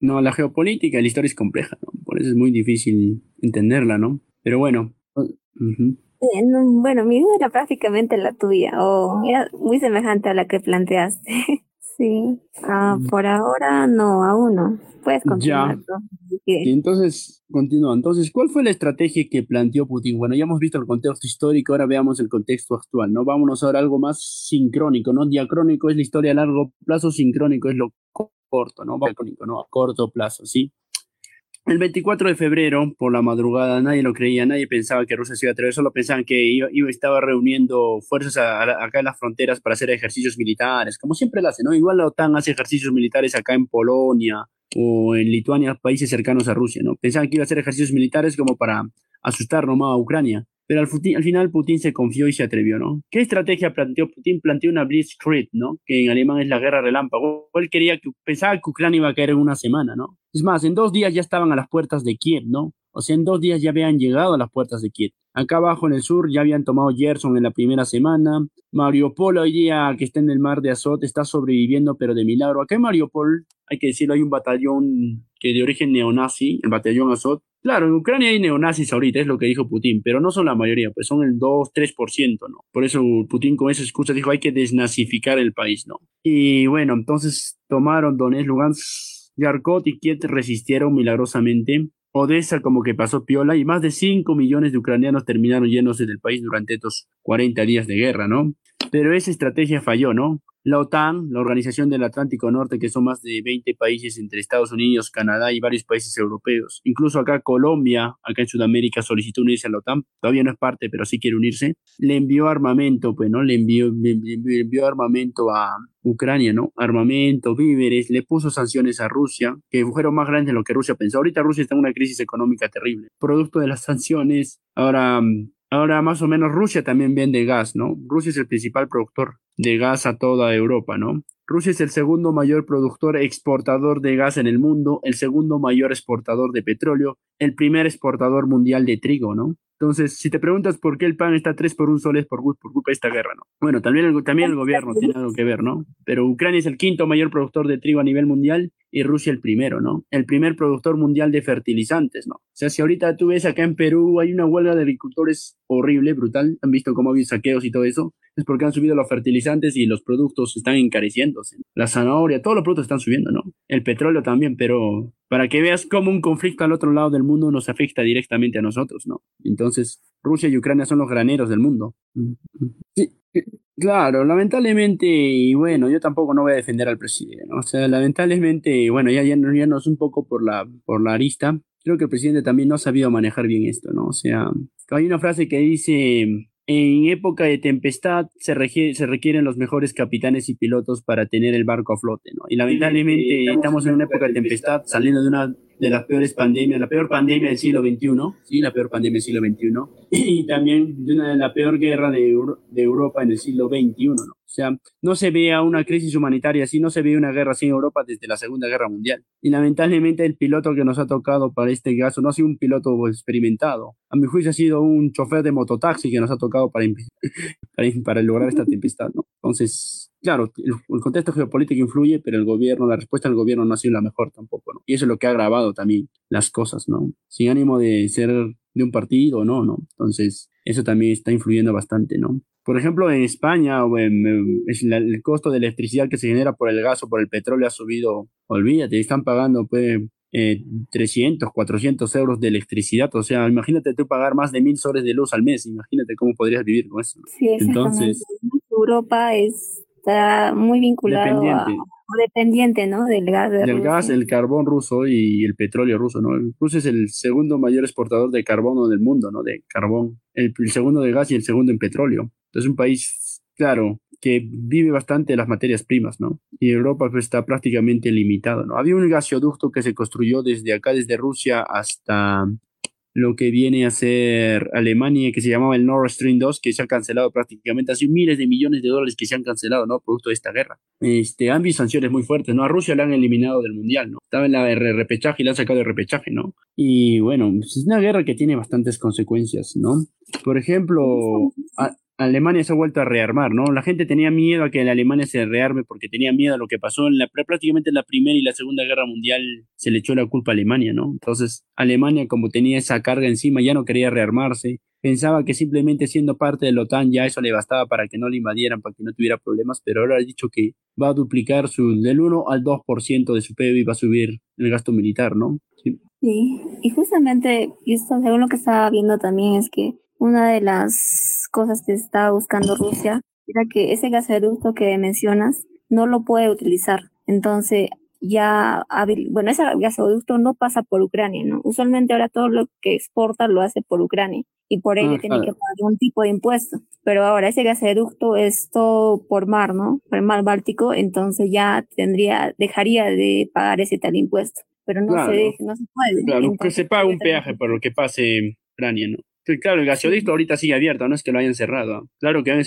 no, la geopolítica, la historia es compleja, por eso es muy difícil entenderla, ¿no? Pero bueno. bueno, mi duda era prácticamente la tuya, o era muy semejante a la que planteaste. (laughs) sí, ah, por ahora no, aún no. Puedes continuar. Y entonces, continúa. Entonces, ¿cuál fue la estrategia que planteó Putin? Bueno, ya hemos visto el contexto histórico, ahora veamos el contexto actual, ¿no? Vámonos ahora a algo más sincrónico, ¿no? Diacrónico es la historia a largo plazo, sincrónico es lo corto, ¿no? Diacrónico, ¿no? A corto plazo, ¿sí? El 24 de febrero, por la madrugada, nadie lo creía, nadie pensaba que Rusia se iba a atrever, solo pensaban que iba, estaba reuniendo fuerzas acá en las fronteras para hacer ejercicios militares, como siempre lo hace, ¿no? Igual la OTAN hace ejercicios militares acá en Polonia, o en Lituania, países cercanos a Rusia, ¿no? Pensaban que iba a hacer ejercicios militares como para asustar nomás a Ucrania. Pero al, al, final Putin se confió y se atrevió, ¿no? ¿Qué estrategia planteó Putin? Planteó una Blitzkrieg, ¿no? Que en alemán es la guerra relámpago. Él quería que, pensaba que Ucrania iba a caer en una semana, ¿no? Es más, en dos días ya estaban a las puertas de Kiev, ¿no? O sea, en dos días ya habían llegado a las puertas de Kiev. Acá abajo en el sur ya habían tomado Gerson en la primera semana. Mariupol hoy día que está en el mar de Azot está sobreviviendo, pero de milagro. Acá en Mariupol, hay que decirlo, hay un batallón que de origen neonazi, el batallón Azot. Claro, en Ucrania hay neonazis ahorita, es lo que dijo Putin, pero no son la mayoría, pues son el 2, 3%, ¿no? Por eso Putin con esa excusa dijo hay que desnazificar el país, ¿no? Y bueno, entonces tomaron Donetsk, Lugansk, Yarkot y Kiev resistieron milagrosamente Odessa como que pasó piola y más de 5 millones de ucranianos terminaron yéndose del país durante estos 40 días de guerra, ¿no? Pero esa estrategia falló, ¿no? La OTAN, la Organización del Atlántico Norte, que son más de 20 países entre Estados Unidos, Canadá y varios países europeos. Incluso acá Colombia, acá en Sudamérica, solicitó unirse a la OTAN. Todavía no es parte, pero sí quiere unirse. Le envió armamento, pues, ¿no? Le envió, armamento a Ucrania, ¿no? Armamento, víveres, le puso sanciones a Rusia, que fueron más grandes de lo que Rusia pensó. Ahorita Rusia está en una crisis económica terrible. Producto de las sanciones, ahora Ahora más o menos Rusia también vende gas, ¿no? Rusia es el principal productor de gas a toda Europa, ¿no? Rusia es el segundo mayor productor exportador de gas en el mundo, el segundo mayor exportador de petróleo, el primer exportador mundial de trigo, ¿no? Entonces, si te preguntas por qué el pan está 3 por un sol es por, por culpa de esta guerra, ¿no? Bueno, también el, también el gobierno tiene algo que ver, ¿no? Pero Ucrania es el quinto mayor productor de trigo a nivel mundial y Rusia el primero, ¿no? El primer productor mundial de fertilizantes, ¿no? O sea, si ahorita tú ves acá en Perú hay una huelga de agricultores horrible, brutal, han visto cómo ha habido saqueos y todo eso, es porque han subido los fertilizantes y los productos están encareciéndose. La zanahoria, todos los productos están subiendo, ¿no? El petróleo también, pero para que veas cómo un conflicto al otro lado del mundo nos afecta directamente a nosotros, ¿no? Entonces, Rusia y Ucrania son los graneros del mundo. Sí, claro, lamentablemente, y bueno, yo tampoco no voy a defender al presidente, ¿no? O sea, lamentablemente, bueno, ya, ya, ya no es un poco por la, por la arista, creo que el presidente también no ha sabido manejar bien esto, ¿no? O sea, hay una frase que dice, en época de tempestad se, se requieren los mejores capitanes y pilotos para tener el barco a flote, ¿no? Y lamentablemente estamos en una época de tempestad, saliendo de una de las peores pandemias, la peor pandemia del siglo XXI, sí, la peor pandemia del siglo XXI, y también de una de la peor guerra de, de Europa en el siglo XXI, ¿no? O sea, no se veía una crisis humanitaria así, no se veía una guerra así en Europa desde la Segunda Guerra Mundial. Y lamentablemente el piloto que nos ha tocado para este caso no ha sido un piloto experimentado. A mi juicio ha sido un chofer de mototaxi que nos ha tocado para, (laughs) para, lograr esta tempestad. Entonces, claro, el, contexto geopolítico influye, pero el gobierno, la respuesta del gobierno no ha sido la mejor tampoco, ¿no? Y eso es lo que ha agravado también las cosas, ¿no? Sin ánimo de ser de un partido, no, ¿no? Entonces, eso también está influyendo bastante, ¿no? Por ejemplo, en España, el costo de electricidad que se genera por el gas o por el petróleo ha subido, olvídate, están pagando pues, eh, 300, 400 euros de electricidad. O sea, imagínate tú pagar más de mil soles de luz al mes. Imagínate cómo podrías vivir con eso. Sí, Entonces, Europa está muy vinculado a, dependiente, ¿no? Del gas. Del gas, el carbón ruso y el petróleo ruso, ¿no? Rusia es el segundo mayor exportador de carbono del mundo, ¿no? De carbón. El, segundo de gas y el segundo en petróleo. Es un país, claro, que vive bastante de las materias primas, ¿no? Y Europa pues, está prácticamente limitado, ¿no? Había un gasoducto que se construyó desde acá, desde Rusia hasta lo que viene a ser Alemania, que se llamaba el Nord Stream 2, que se ha cancelado prácticamente, hace miles de millones de dólares que se han cancelado, ¿no? Producto de esta guerra. Este, han visto sanciones muy fuertes, ¿no? A Rusia la han eliminado del Mundial, ¿no? Estaba en la repechaje y la han sacado de repechaje, ¿no? Y bueno, pues, es una guerra que tiene bastantes consecuencias, ¿no? Por ejemplo, Alemania se ha vuelto a rearmar, ¿no? La gente tenía miedo a que la Alemania se rearme porque tenía miedo a lo que pasó en la, prácticamente en la Primera y la Segunda Guerra Mundial se le echó la culpa a Alemania, ¿no? Entonces, Alemania como tenía esa carga encima ya no quería rearmarse, pensaba que simplemente siendo parte de la OTAN ya eso le bastaba para que no le invadieran, para que no tuviera problemas, pero ahora ha dicho que va a duplicar su, del 1 al 2% de su PIB y va a subir el gasto militar, ¿no? Sí, sí. y justamente, según lo que estaba viendo también es que una de las cosas que estaba buscando Rusia era que ese gasoducto que mencionas no lo puede utilizar. Entonces, ya, bueno, ese gasoducto no pasa por Ucrania, ¿no? Usualmente ahora todo lo que exporta lo hace por Ucrania y por ello ah, tiene que pagar un tipo de impuesto. Pero ahora ese gasoducto es todo por mar, ¿no? Por el mar Báltico, entonces ya tendría, dejaría de pagar ese tal impuesto. Pero no, se, no se puede. Claro, que se paga un peaje por lo que pase Ucrania, ¿no? Claro, el gasoducto ahorita sigue abierto, no es que lo hayan cerrado. Claro que han,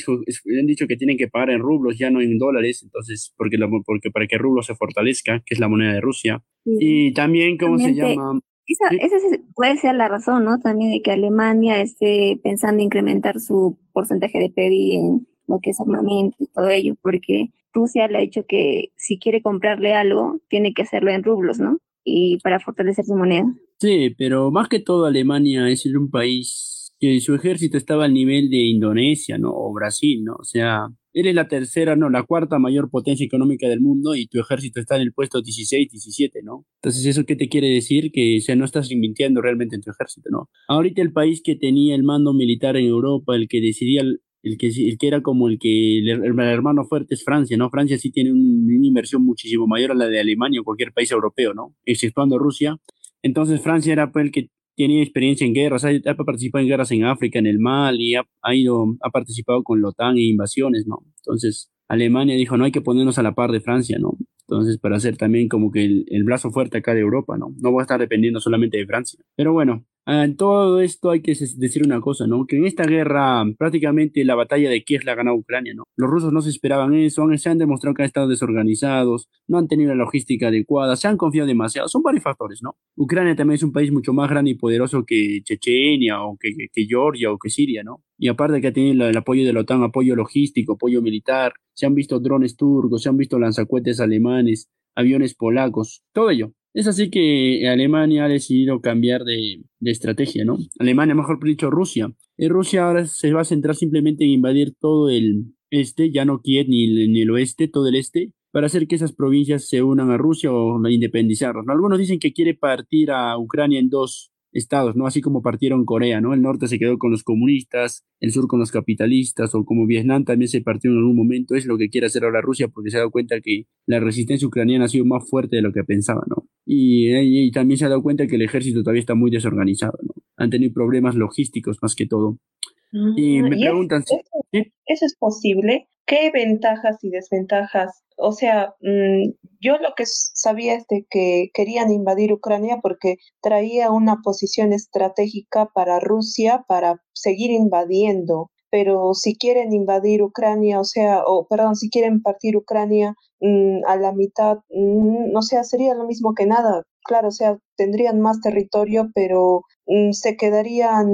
dicho que tienen que pagar en rublos, ya no en dólares, entonces, porque, porque para que el rublo se fortalezca, que es la moneda de Rusia. Y también, ¿cómo se llama? Esa, puede ser la razón, ¿no? También de que Alemania esté pensando incrementar su porcentaje de PIB en lo que es armamento y todo ello, porque Rusia le ha dicho que si quiere comprarle algo, tiene que hacerlo en rublos, ¿no? Y para fortalecer su moneda. Sí, pero más que todo Alemania es un país que su ejército estaba al nivel de Indonesia, ¿no? O Brasil, ¿no? O sea, eres la tercera, no, la cuarta mayor potencia económica del mundo y tu ejército está en el puesto 16, 17, ¿no? Entonces, ¿eso qué te quiere decir? Que, o sea, no estás invirtiendo realmente en tu ejército, ¿no? Ahorita el país que tenía el mando militar en Europa, el que decidía el que, el que era como el que el, hermano fuerte es Francia, ¿no? Francia sí tiene una inversión muchísimo mayor a la de Alemania o cualquier país europeo, ¿no? Exceptuando Rusia. Entonces Francia era pues, el que tenía experiencia en guerras, ha, ha, participado en guerras en África, en el Mali, ha, ha, ido, ha participado con la OTAN en invasiones, ¿no? Entonces Alemania dijo, no hay que ponernos a la par de Francia, ¿no? Entonces, para hacer también como que el, el brazo fuerte acá de Europa, ¿no? No voy a estar dependiendo solamente de Francia. Pero bueno, en todo esto hay que decir una cosa, ¿no? Que en esta guerra prácticamente la batalla de Kiev la ha ganado Ucrania, ¿no? Los rusos no se esperaban eso, se han demostrado que han estado desorganizados, no han tenido la logística adecuada, se han confiado demasiado, son varios factores, ¿no? Ucrania también es un país mucho más grande y poderoso que Chechenia o que, que, Georgia o que Siria, ¿no? Y aparte que ha tenido el, apoyo de la OTAN, apoyo logístico, apoyo militar, se han visto drones turcos, se han visto lanzacuetes alemanes, aviones polacos, todo ello. Es así que Alemania ha decidido cambiar de, estrategia, ¿no? Alemania, mejor dicho, Rusia. Y Rusia ahora se va a centrar simplemente en invadir todo el este, ya no Kiev ni, ni el oeste, todo el este, para hacer que esas provincias se unan a Rusia o independizarlas. Algunos dicen que quiere partir a Ucrania en dos estados, ¿no? Así como partieron Corea, ¿no? El norte se quedó con los comunistas, el sur con los capitalistas, o como Vietnam también se partió en algún momento, es lo que quiere hacer ahora Rusia porque se ha dado cuenta que la resistencia ucraniana ha sido más fuerte de lo que pensaba, ¿no? Y, también se ha dado cuenta que el ejército todavía está muy desorganizado, ¿no? Han tenido problemas logísticos más que todo. Y me Ah, ¿y es- preguntan si... eso, ¿sí? eso es posible? ¿Qué ventajas y desventajas? O sea, mm, yo lo que sabía es de que querían invadir Ucrania porque traía una posición estratégica para Rusia para seguir invadiendo. Pero si quieren invadir Ucrania, o sea, o perdón, si quieren partir Ucrania mm, a la mitad, mm, o sea, sería lo mismo que nada. Claro, o sea, tendrían más territorio, pero mm, se quedarían,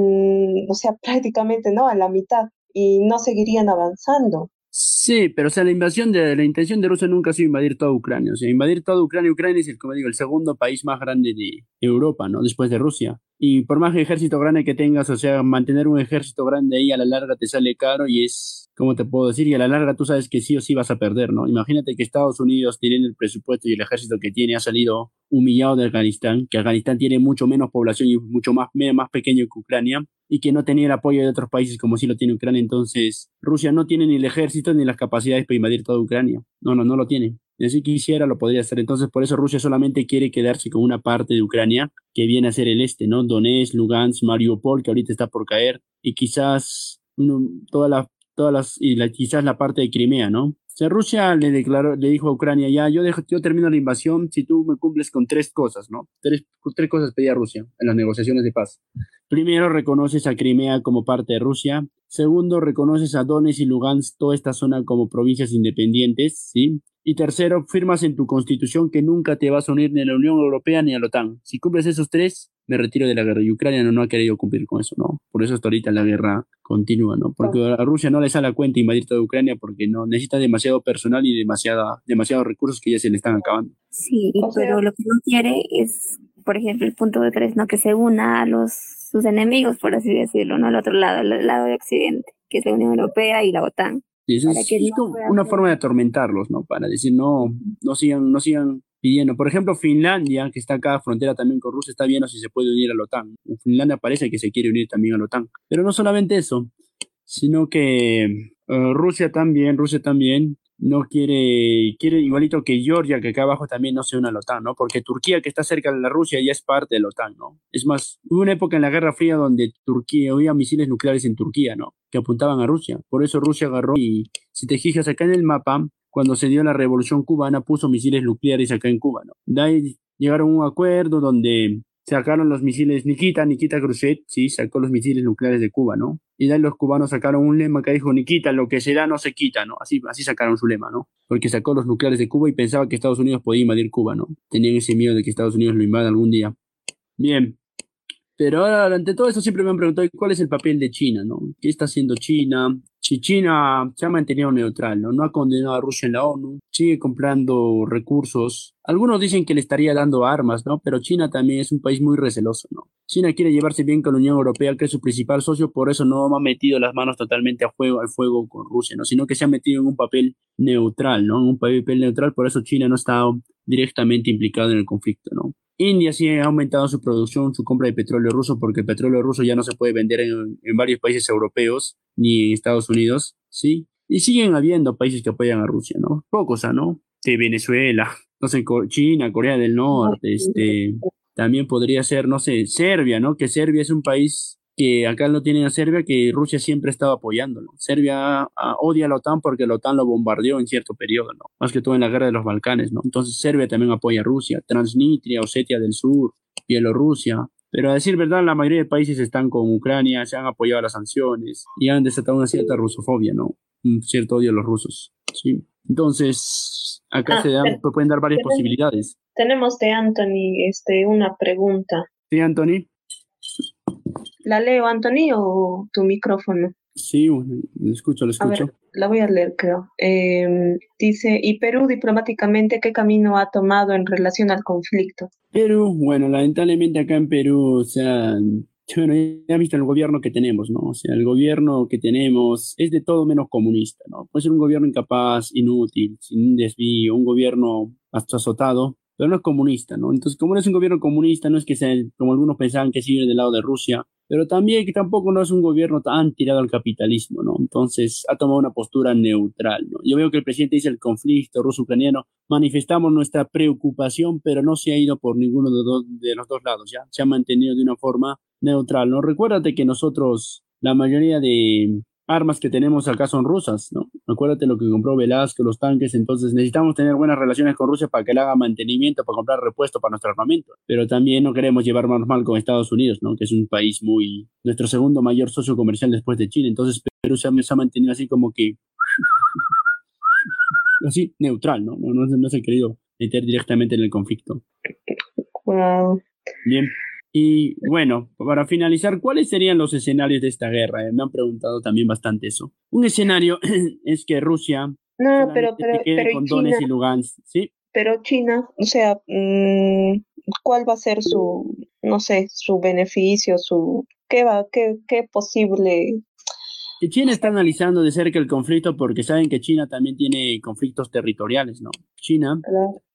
o sea, (laughs) prácticamente, ¿no? A la mitad y no seguirían avanzando. Sí, pero o sea, la invasión de la intención de Rusia nunca ha sido invadir toda Ucrania. O sea, invadir toda Ucrania, Ucrania es el, como digo, el segundo país más grande de Europa, ¿no? Después de Rusia. Y por más ejército grande que tengas, o sea, mantener un ejército grande ahí a la larga te sale caro y es, ¿cómo te puedo decir? Y a la larga tú sabes que sí o sí vas a perder, ¿no? Imagínate que Estados Unidos tiene el presupuesto y el ejército que tiene ha salido humillado de Afganistán, que Afganistán tiene mucho menos población y mucho más, más pequeño que Ucrania y que no tenía el apoyo de otros países como sí lo tiene Ucrania. Entonces, Rusia no tiene ni el ejército ni las capacidades para invadir toda Ucrania. No, no, no lo tiene. Si quisiera, lo podría hacer. Entonces, por eso Rusia solamente quiere quedarse con una parte de Ucrania que viene a ser el este, ¿no? Donetsk, Lugansk, Mariupol, que ahorita está por caer, y quizás uno, toda todas las, y quizás la parte de Crimea, ¿no? Sea, Rusia le declaró, le dijo a Ucrania, ya, yo, dejo, yo termino la invasión si tú me cumples con tres cosas, ¿no? Tres, tres cosas pedía Rusia en las negociaciones de paz. Primero, reconoces a Crimea como parte de Rusia. Segundo, reconoces a Donetsk y Lugansk, toda esta zona como provincias independientes, ¿sí? Y tercero, firmas en tu constitución que nunca te vas a unir ni a la Unión Europea ni a la OTAN. Si cumples esos tres, me retiro de la guerra. Y Ucrania no, no ha querido cumplir con eso, ¿no? Por eso hasta ahorita la guerra continúa, ¿no? Porque a Rusia no le sale a cuenta invadir toda Ucrania porque no necesita demasiado personal y demasiada, demasiados recursos que ya se le están acabando. Sí, O sea- pero lo que no quiere es, por ejemplo, el punto de tres, ¿no? Que se una a los sus enemigos, por así decirlo, ¿no? Al otro lado, al lado de Occidente, que es la Unión Europea y la OTAN. Y eso es, que es no una ser- forma de atormentarlos, ¿no? Para decir, no, no sigan, no sigan pidiendo. Por ejemplo, Finlandia, que está acá frontera también con Rusia, está viendo si se puede unir a la OTAN. Finlandia parece que se quiere unir también a la OTAN. Pero no solamente eso, sino que eh, Rusia también, Rusia también no quiere, quiere igualito que Georgia, que acá abajo también no se une a la OTAN, ¿no? Porque Turquía, que está cerca de la Rusia, ya es parte de la OTAN, ¿no? Es más, hubo una época en la Guerra Fría donde Turquía, había misiles nucleares en Turquía, ¿no? Que apuntaban a Rusia. Por eso Rusia agarró y, si te fijas acá en el mapa, cuando se dio la revolución cubana, puso misiles nucleares acá en Cuba, ¿no? De ahí llegaron a un acuerdo donde sacaron los misiles Nikita, Nikita Khrushchev, sí, sacó los misiles nucleares de Cuba, ¿no? Y de ahí los cubanos sacaron un lema que dijo, Nikita, lo que se da no se quita, ¿no? Así, así sacaron su lema, ¿no? Porque sacó los nucleares de Cuba y pensaba que Estados Unidos podía invadir Cuba, ¿no? Tenían ese miedo de que Estados Unidos lo invada algún día. Bien. Pero ahora, ante todo eso, siempre me han preguntado cuál es el papel de China, ¿no? ¿Qué está haciendo China? Si China se ha mantenido neutral, ¿no? No ha condenado a Rusia en la ONU, sigue comprando recursos. Algunos dicen que le estaría dando armas, ¿no? Pero China también es un país muy receloso, ¿no? China quiere llevarse bien con la Unión Europea, que es su principal socio, por eso no ha metido las manos totalmente a fuego, al fuego con Rusia, ¿no? Sino que se ha metido en un papel neutral, ¿no? En un papel neutral, por eso China no está directamente implicado en el conflicto, ¿no? India sí ha aumentado su producción, su compra de petróleo ruso, porque el petróleo ruso ya no se puede vender en, en varios países europeos ni en Estados Unidos, ¿sí? Y siguen habiendo países que apoyan a Rusia, ¿no? Pocos, ¿ah, ¿no? De Venezuela, no sé, China, Corea del Norte, este, también podría ser, no sé, Serbia, ¿no? Que Serbia es un país que acá lo tienen a Serbia, que Rusia siempre ha estado apoyándolo. Serbia ah, odia a la OTAN porque la OTAN lo bombardeó en cierto periodo, ¿no? Más que todo en la guerra de los Balcanes, ¿no? Entonces Serbia también apoya a Rusia, Transnistria, Osetia del Sur, Bielorrusia. Pero a decir verdad, la mayoría de países están con Ucrania, se han apoyado las sanciones y han desatado una cierta rusofobia, ¿no? Un cierto odio a los rusos, ¿sí? Entonces, acá Ah, se dan, pueden dar varias posibilidades. Tenemos de Anthony este, una pregunta. ¿Sí, Anthony? ¿La leo, Anthony, o tu micrófono? Sí, bueno, lo escucho, lo A ver, escucho. la voy a leer, creo. Eh, dice, ¿y Perú diplomáticamente qué camino ha tomado en relación al conflicto? Perú, bueno, lamentablemente acá en Perú, o sea, bueno, ya visto el gobierno que tenemos, ¿no? O sea, el gobierno que tenemos es de todo menos comunista, ¿no? Puede ser un gobierno incapaz, inútil, sin un desvío, un gobierno hasta azotado, pero no es comunista, ¿no? Entonces, como no es un gobierno comunista, no es que sea, como algunos pensaban que sigue del lado de Rusia, pero también que tampoco no es un gobierno tan tirado al capitalismo, ¿no? Entonces, ha tomado una postura neutral, ¿no? Yo veo que el presidente dice el conflicto ruso-ucraniano, manifestamos nuestra preocupación, pero no se ha ido por ninguno de, los dos lados, ¿ya? Se ha mantenido de una forma neutral, ¿no? Recuérdate que nosotros la mayoría de armas que tenemos acá son rusas, ¿no? Acuérdate lo que compró Velasco, los tanques, entonces necesitamos tener buenas relaciones con Rusia para que le haga mantenimiento, para comprar repuesto para nuestro armamento, pero también no queremos llevar más mal con Estados Unidos, ¿no? Que es un país muy, nuestro segundo mayor socio comercial después de China, entonces Perú se ha, mantenido así como que, así, neutral, ¿no? No, no, no se ha querido meter directamente en el conflicto. Wow. Bien. Y bueno, para finalizar, ¿cuáles serían los escenarios de esta guerra? Eh, me han preguntado también bastante eso. Un escenario (clears throat) es que Rusia no, pero, pero, pero con China, y Lugansk, ¿sí? Pero China, o sea, mm, ¿cuál va a ser su, no sé, su beneficio, su, qué va, qué, qué posible China está analizando de cerca el conflicto porque saben que China también tiene conflictos territoriales, ¿no? China,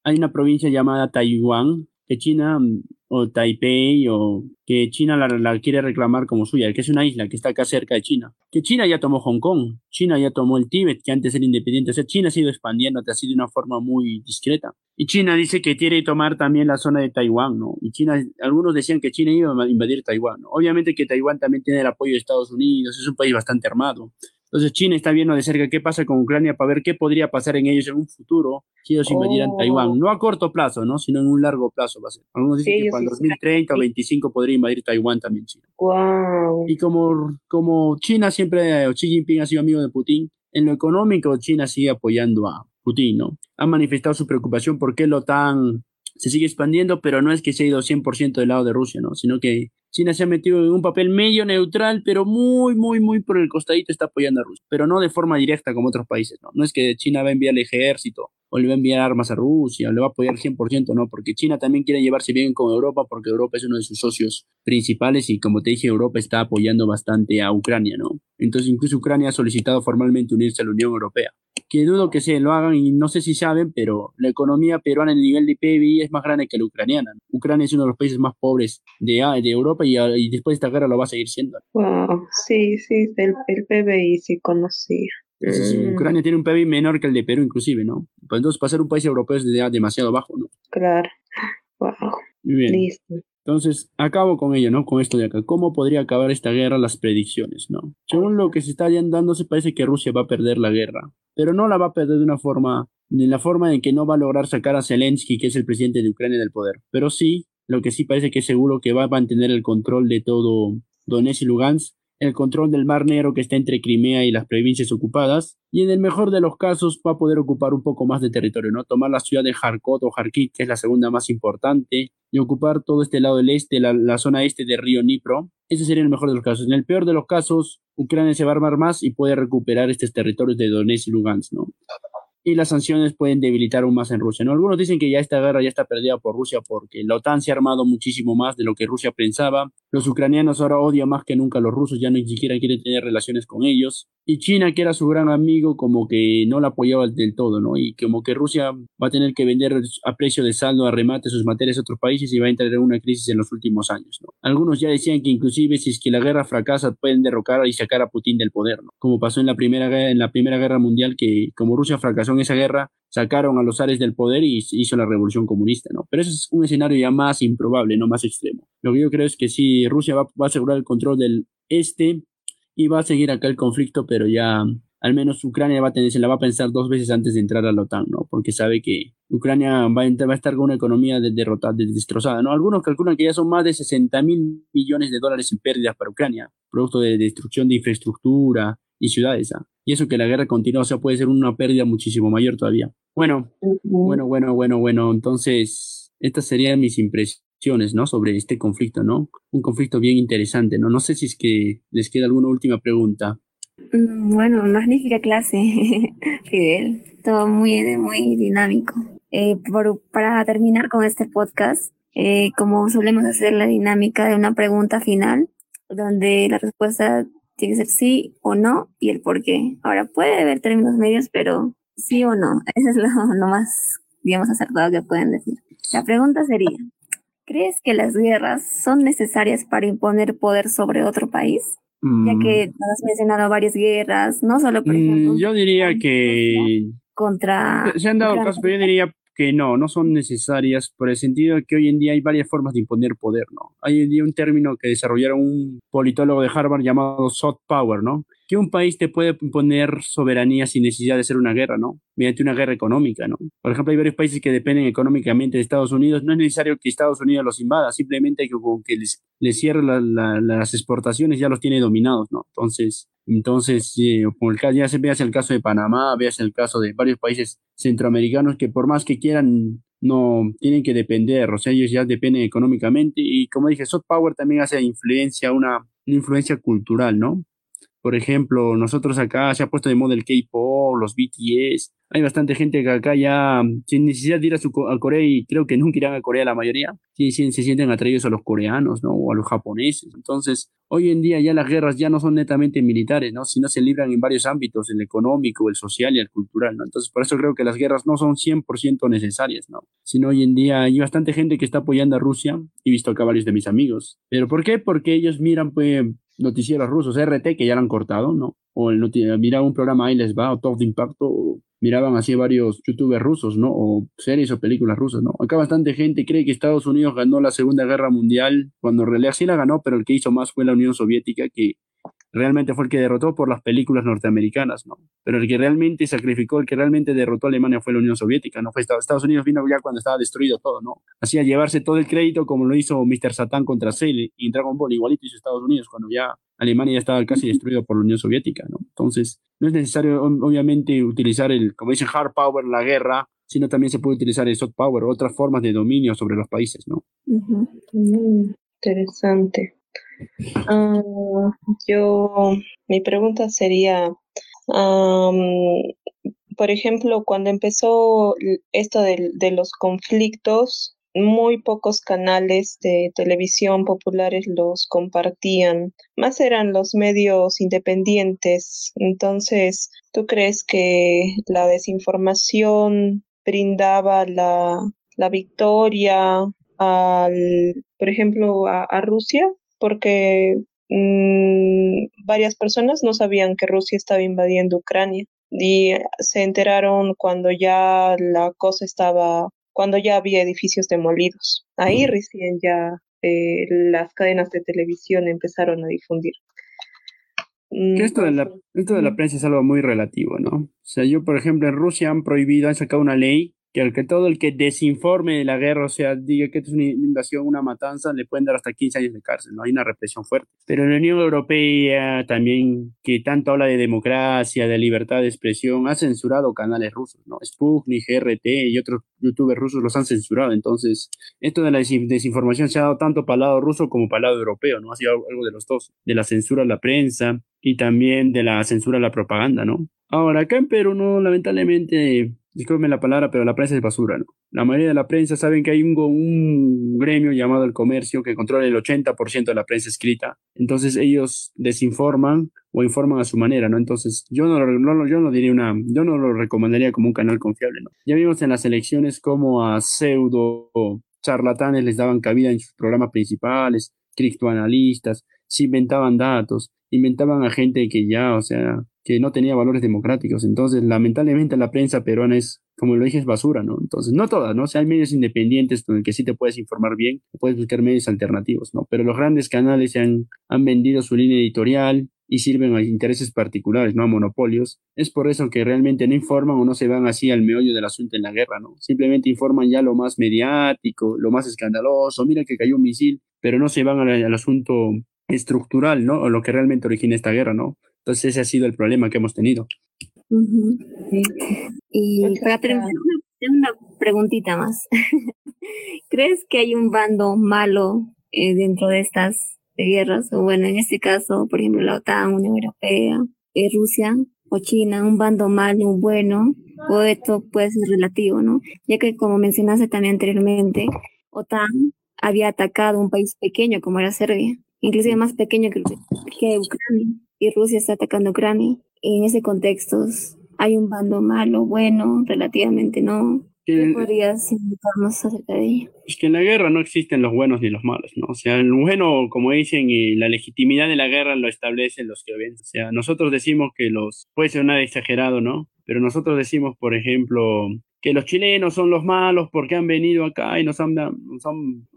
hay una provincia llamada Taiwán, que China mm, o Taipei o que China la, quiere reclamar como suya, que es una isla que está acá cerca de China. Que China ya tomó Hong Kong, China ya tomó el Tíbet, que antes era independiente. O sea, China ha ido expandiendo así de una forma muy discreta. Y China dice que quiere tomar también la zona de Taiwán, ¿no? Y China, algunos decían que China iba a invadir Taiwán, ¿no? Obviamente que Taiwán también tiene el apoyo de Estados Unidos, es un país bastante armado. Entonces China está viendo de cerca qué pasa con Ucrania para ver qué podría pasar en ellos en un futuro si ellos invadieran Taiwán. Oh. No a corto plazo, ¿no? Sino en un largo plazo va a ser. Algunos dicen que para 2030 o 25 podría invadir Taiwán también China. Wow. Y como, como China siempre, o Xi Jinping ha sido amigo de Putin, en lo económico China sigue apoyando a Putin, ¿no? Ha manifestado su preocupación porque la OTAN se sigue expandiendo, pero no es que se ha ido 100% del lado de Rusia, ¿no? Sino que China se ha metido en un papel medio neutral, pero muy, muy, muy por el costadito está apoyando a Rusia, pero no de forma directa como otros países, ¿no? No es que China va a enviar el ejército o le va a enviar armas a Rusia o le va a apoyar 100%, no, porque China también quiere llevarse bien con Europa porque Europa es uno de sus socios principales y como te dije, Europa está apoyando bastante a Ucrania, ¿no? Entonces incluso Ucrania ha solicitado formalmente unirse a la Unión Europea que dudo que se lo hagan y no sé si saben, pero la economía peruana en el nivel de PBI es más grande que la ucraniana. Ucrania es uno de los países más pobres de, de Europa y, y después de esta guerra lo va a seguir siendo. Wow, sí, sí, el, el PBI sí conocía. Mm. Ucrania tiene un PBI menor que el de Perú, inclusive, ¿no? Pues entonces, para ser un país europeo es demasiado bajo, ¿no? Claro. Wow. Muy bien. Listo. Entonces, acabo con ello, ¿no? Con esto de acá. ¿Cómo podría acabar esta guerra? Las predicciones, ¿no? Según lo que se está dando, se parece que Rusia va a perder la guerra, pero no la va a perder de una forma, ni la forma en que no va a lograr sacar a Zelensky, que es el presidente de Ucrania, del poder. Pero sí, lo que sí parece que es seguro que va a mantener el control de todo Donetsk y Lugansk el control del Mar Negro que está entre Crimea y las provincias ocupadas, y en el mejor de los casos va a poder ocupar un poco más de territorio, ¿no? Tomar la ciudad de Kharkov o Kharkiv, que es la segunda más importante, y ocupar todo este lado del este, la, zona este del río Dnipro. Ese sería el mejor de los casos. En el peor de los casos, Ucrania se va a armar más y puede recuperar estos territorios de Donetsk y Lugansk, ¿no? Y las sanciones pueden debilitar aún más en Rusia. ¿no? Algunos dicen que ya esta guerra ya está perdida por Rusia porque la OTAN se ha armado muchísimo más de lo que Rusia pensaba. Los ucranianos ahora odian más que nunca a los rusos, ya ni siquiera quieren tener relaciones con ellos. Y China, que era su gran amigo, como que no la apoyaba del todo, ¿no? Y como que Rusia va a tener que vender a precio de saldo a remate sus materias a otros países y va a entrar en una crisis en los últimos años, ¿no? Algunos ya decían que inclusive si es que la guerra fracasa pueden derrocar y sacar a Putin del poder, ¿no? Como pasó en la primera, en la primera guerra mundial que como Rusia fracasó en esa guerra, sacaron a los ares del poder y hizo la revolución comunista, ¿no? Pero eso es un escenario ya más improbable, no más extremo. Lo que yo creo es que si Rusia va, va a asegurar el control del este, y va a seguir acá el conflicto, pero ya al menos Ucrania va a tener, se la va a pensar dos veces antes de entrar a la OTAN, ¿no? Porque sabe que Ucrania va a, va a estar con una economía de, derrotada, destrozada, ¿no? Algunos calculan que ya son más de 60 mil millones de dólares en pérdidas para Ucrania, producto de destrucción de infraestructura y ciudades, ¿ah? Y eso que la guerra continúa, o sea, puede ser una pérdida muchísimo mayor todavía. Bueno, bueno, bueno, bueno, bueno, entonces, estas serían mis impresiones ¿no? Sobre este conflicto, ¿no? Un conflicto bien interesante, ¿no? No sé si es que les queda alguna última pregunta. Mm, bueno, magnífica clase, (laughs) Fidel. Todo muy, muy dinámico. Eh, para terminar con este podcast, eh, como solemos hacer la dinámica de una pregunta final, donde la respuesta tiene que ser sí o no y el por qué. Ahora puede haber términos medios, pero sí o no. (laughs) Eso es lo, lo más, digamos, acertado que pueden decir. La pregunta sería, ¿Crees que las guerras son necesarias para imponer poder sobre otro país? Ya que mm. nos has mencionado varias guerras, no solo, por mm, ejemplo. Yo diría que. Contra. Se han dado casos, pero yo diría que no, no son necesarias por el sentido de que hoy en día hay varias formas de imponer poder, ¿no? Hay hoy día un término que desarrollaron un politólogo de Harvard llamado soft power, ¿no? que un país te puede imponer soberanía sin necesidad de hacer una guerra, ¿no? Mediante una guerra económica, ¿no? Por ejemplo, hay varios países que dependen económicamente de Estados Unidos. No es necesario que Estados Unidos los invada, simplemente que que les, les cierre las exportaciones ya los tiene dominados, ¿no? Entonces, entonces como el, ya se veas el caso de Panamá, veas el caso de varios países centroamericanos que por más que quieran no tienen que depender, o sea, ellos ya dependen económicamente y como dije, soft power también hace influencia, una influencia cultural, ¿no? Por ejemplo, nosotros acá se ha puesto de moda el K-pop, los BTS. Hay bastante gente que acá ya, sin necesidad de ir a, su, a Corea, y creo que nunca irán a Corea la mayoría, sí, sí, se sienten atraídos a los coreanos, ¿no? O a los japoneses. Entonces, hoy en día ya las guerras ya no son netamente militares, ¿no? Sino se libran en varios ámbitos, el económico, el social y el cultural, ¿no? Entonces, por eso creo que las guerras no son 100% necesarias, ¿no? Sino hoy en día hay bastante gente que está apoyando a Rusia, he visto acá varios de mis amigos. ¿Pero por qué? Porque ellos miran, pues, noticieros rusos, RT, que ya lo han cortado, ¿no? O el miraba un programa ahí les va, o Top de Impacto, o miraban así varios youtubers rusos, ¿no? O series o películas rusas, ¿no? Acá bastante gente cree que Estados Unidos ganó la Segunda Guerra Mundial, cuando en realidad sí la ganó, pero el que hizo más fue la Unión Soviética, que realmente fue el que derrotó por las películas norteamericanas, ¿no? Pero el que realmente sacrificó, el que realmente derrotó a Alemania fue la Unión Soviética, ¿no? Fue Estados Unidos vino ya cuando estaba destruido todo, ¿no? Hacía llevarse todo el crédito como lo hizo Mr. Satan contra Cell y Dragon Ball, igualito hizo Estados Unidos cuando ya Alemania ya estaba casi destruido por la Unión Soviética, ¿no? Entonces, no es necesario, obviamente, utilizar el, como dicen, hard power, la guerra, sino también se puede utilizar el soft power, otras formas de dominio sobre los países, ¿no? Mm, interesante. Ah, yo, mi pregunta sería, por ejemplo, cuando empezó esto de, los conflictos, muy pocos canales de televisión populares los compartían, más eran los medios independientes. Entonces, ¿tú crees que la desinformación brindaba la victoria al, por ejemplo, a Rusia? Porque mm, varias personas no sabían que Rusia estaba invadiendo Ucrania y se enteraron cuando ya la cosa estaba, cuando ya había edificios demolidos. Ahí recién ya eh, las cadenas de televisión empezaron a difundir. Mm, esto de, la, esto de la prensa es algo muy relativo, ¿no? O sea, yo, por ejemplo, en Rusia han prohibido, han sacado una ley que al que todo el que desinforme de la guerra, o sea, diga que esto es una invasión, una matanza, le pueden dar hasta 15 años de cárcel, ¿no? Hay una represión fuerte. Pero en la Unión Europea también, que tanto habla de democracia, de libertad de expresión, ha censurado canales rusos, ¿no? Sputnik, RT y otros youtubers rusos los han censurado. Entonces, esto de la desinformación se ha dado tanto para el lado ruso como para el lado europeo, ¿no? Ha sido algo de los dos, de la censura a la prensa y también de la censura a la propaganda, ¿no? Ahora, acá en Perú, no, lamentablemente, discúlpenme la palabra, pero la prensa es basura, ¿no? La mayoría de la prensa saben que hay un, un gremio llamado el comercio que controla el 80% de la prensa escrita. Entonces ellos desinforman o informan a su manera, ¿no? Entonces yo no, no, yo no diría una, yo no lo recomendaría como un canal confiable, ¿no? Ya vimos en las elecciones como a pseudo charlatanes les daban cabida en sus programas principales, criptoanalistas, se inventaban datos, inventaban a gente que ya, o sea, que no tenía valores democráticos. Entonces, lamentablemente la prensa peruana es, como lo dije, es basura, ¿no? Entonces, no todas, ¿no? O sea, hay medios independientes con el que sí te puedes informar bien, puedes buscar medios alternativos, ¿no? Pero los grandes canales han, han vendido su línea editorial y sirven a intereses particulares, no a monopolios. Es por eso que realmente no informan o no se van así al meollo del asunto en la guerra, ¿no? Simplemente informan ya lo más mediático, lo más escandaloso, mira que cayó un misil, pero no se van al, asunto estructural, ¿no? O lo que realmente origina esta guerra, ¿no? Entonces ese ha sido el problema que hemos tenido. Y para terminar, una, preguntita más. (laughs) ¿Crees que hay un bando malo eh, dentro de estas guerras? O bueno, en este caso, por ejemplo, la OTAN, Unión Europea, eh, Rusia o China, un bando malo, un bueno, o esto puede ser relativo, ¿no? Ya que como mencionaste también anteriormente, OTAN había atacado un país pequeño como era Serbia, inclusive más pequeño que, que Ucrania y Rusia está atacando Ucrania. En ese contexto, ¿hay un bando malo, bueno, relativamente no? ¿Qué podrías indicarnos acerca de ello? Es que en la guerra no existen los buenos ni los malos, ¿no? O sea, el bueno, como dicen, y la legitimidad de la guerra lo establecen los que ven. O sea, nosotros decimos que los, puede ser nada exagerado, ¿no? Pero nosotros decimos, por ejemplo, que los chilenos son los malos porque han venido acá y nos han,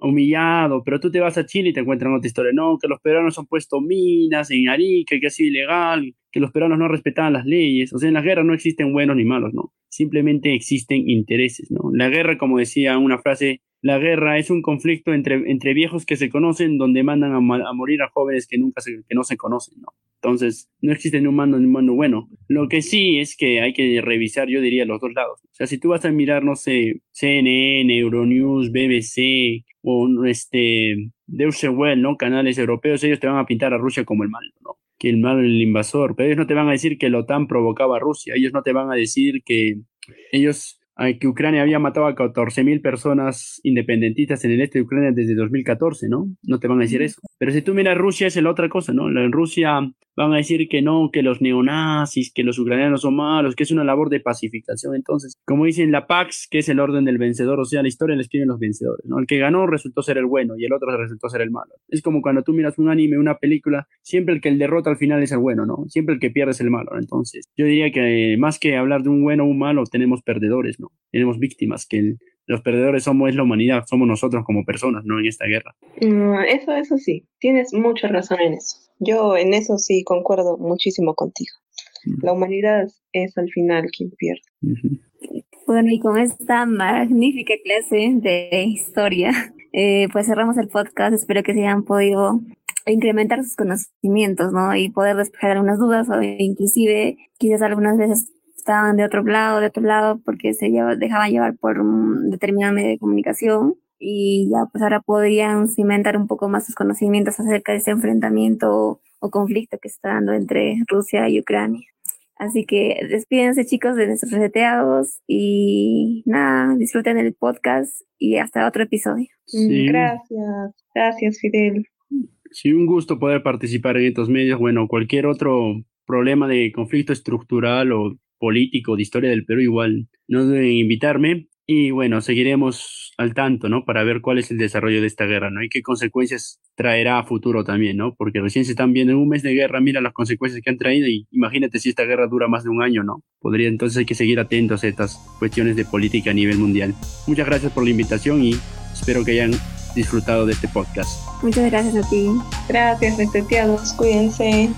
humillado, pero tú te vas a Chile y te encuentran otra historia, no, que los peruanos han puesto minas en Arica, que ha sido ilegal, que los peruanos no respetaban las leyes, o sea, en las guerras no existen buenos ni malos, ¿no? Simplemente existen intereses, ¿no? La guerra, como decía una frase la guerra es un conflicto entre, entre viejos que se conocen donde mandan a, morir a jóvenes que nunca se, que no se conocen, ¿no? Entonces, no existe ni un mando ni un mando bueno. Lo que sí es que hay que revisar, yo diría, los dos lados. O sea, si tú vas a mirar, no sé, CNN, Euronews, BBC o este, Deutsche Welle, ¿no? Canales europeos, ellos te van a pintar a Rusia como el malo, ¿no? Que el malo, el invasor. Pero ellos no te van a decir que la OTAN provocaba a Rusia. Ellos no te van a decir que ellos que Ucrania había matado a 14.000 personas independentistas en el este de Ucrania desde 2014, ¿no? No te van a decir eso. Pero si tú miras Rusia es la otra cosa, ¿no? En Rusia van a decir que no, que los neonazis, que los ucranianos son malos, que es una labor de pacificación. Entonces, como dicen la Pax, que es el orden del vencedor, o sea, la historia la escriben los vencedores, ¿no? El que ganó resultó ser el bueno y el otro resultó ser el malo. Es como cuando tú miras un anime, una película, siempre el que el derrota al final es el bueno, ¿no? Siempre el que pierde es el malo. Entonces, yo diría que más que hablar de un bueno o un malo, tenemos perdedores, ¿no? Tenemos víctimas, que los perdedores somos es la humanidad, somos nosotros como personas, ¿no? En esta guerra. Mm, eso, eso sí, tienes mucha razón en eso. Yo en eso sí concuerdo muchísimo contigo. La humanidad es al final quien pierde. Bueno, y con esta magnífica clase de historia, (laughs) eh, pues cerramos el podcast. Espero que se hayan podido incrementar sus conocimientos, ¿no? Y poder despejar algunas dudas o inclusive quizás algunas veces estaban de otro lado, de otro lado, porque se dejaban llevar por un determinado medio de comunicación y ya pues ahora podrían cimentar un poco más sus conocimientos acerca de ese enfrentamiento o conflicto que está dando entre Rusia y Ucrania. Así que despídense chicos de nuestros reseteados y nada, disfruten el podcast y hasta otro episodio. Mm, gracias, gracias Fidel. Sí, un gusto poder participar en estos medios. Bueno, cualquier otro problema de conflicto estructural o político de historia del Perú igual no deben invitarme. Y bueno, seguiremos al tanto, ¿no? Para ver cuál es el desarrollo de esta guerra, ¿no? Y qué consecuencias traerá a futuro también, ¿no? Porque recién se están viendo en un mes de guerra, mira las consecuencias que han traído y imagínate si esta guerra dura más de un año, ¿no? Podría entonces hay que seguir atentos a estas cuestiones de política a nivel mundial. Muchas gracias por la invitación y espero que hayan disfrutado de este podcast. Muchas gracias a ti. Gracias, respetados. Cuídense.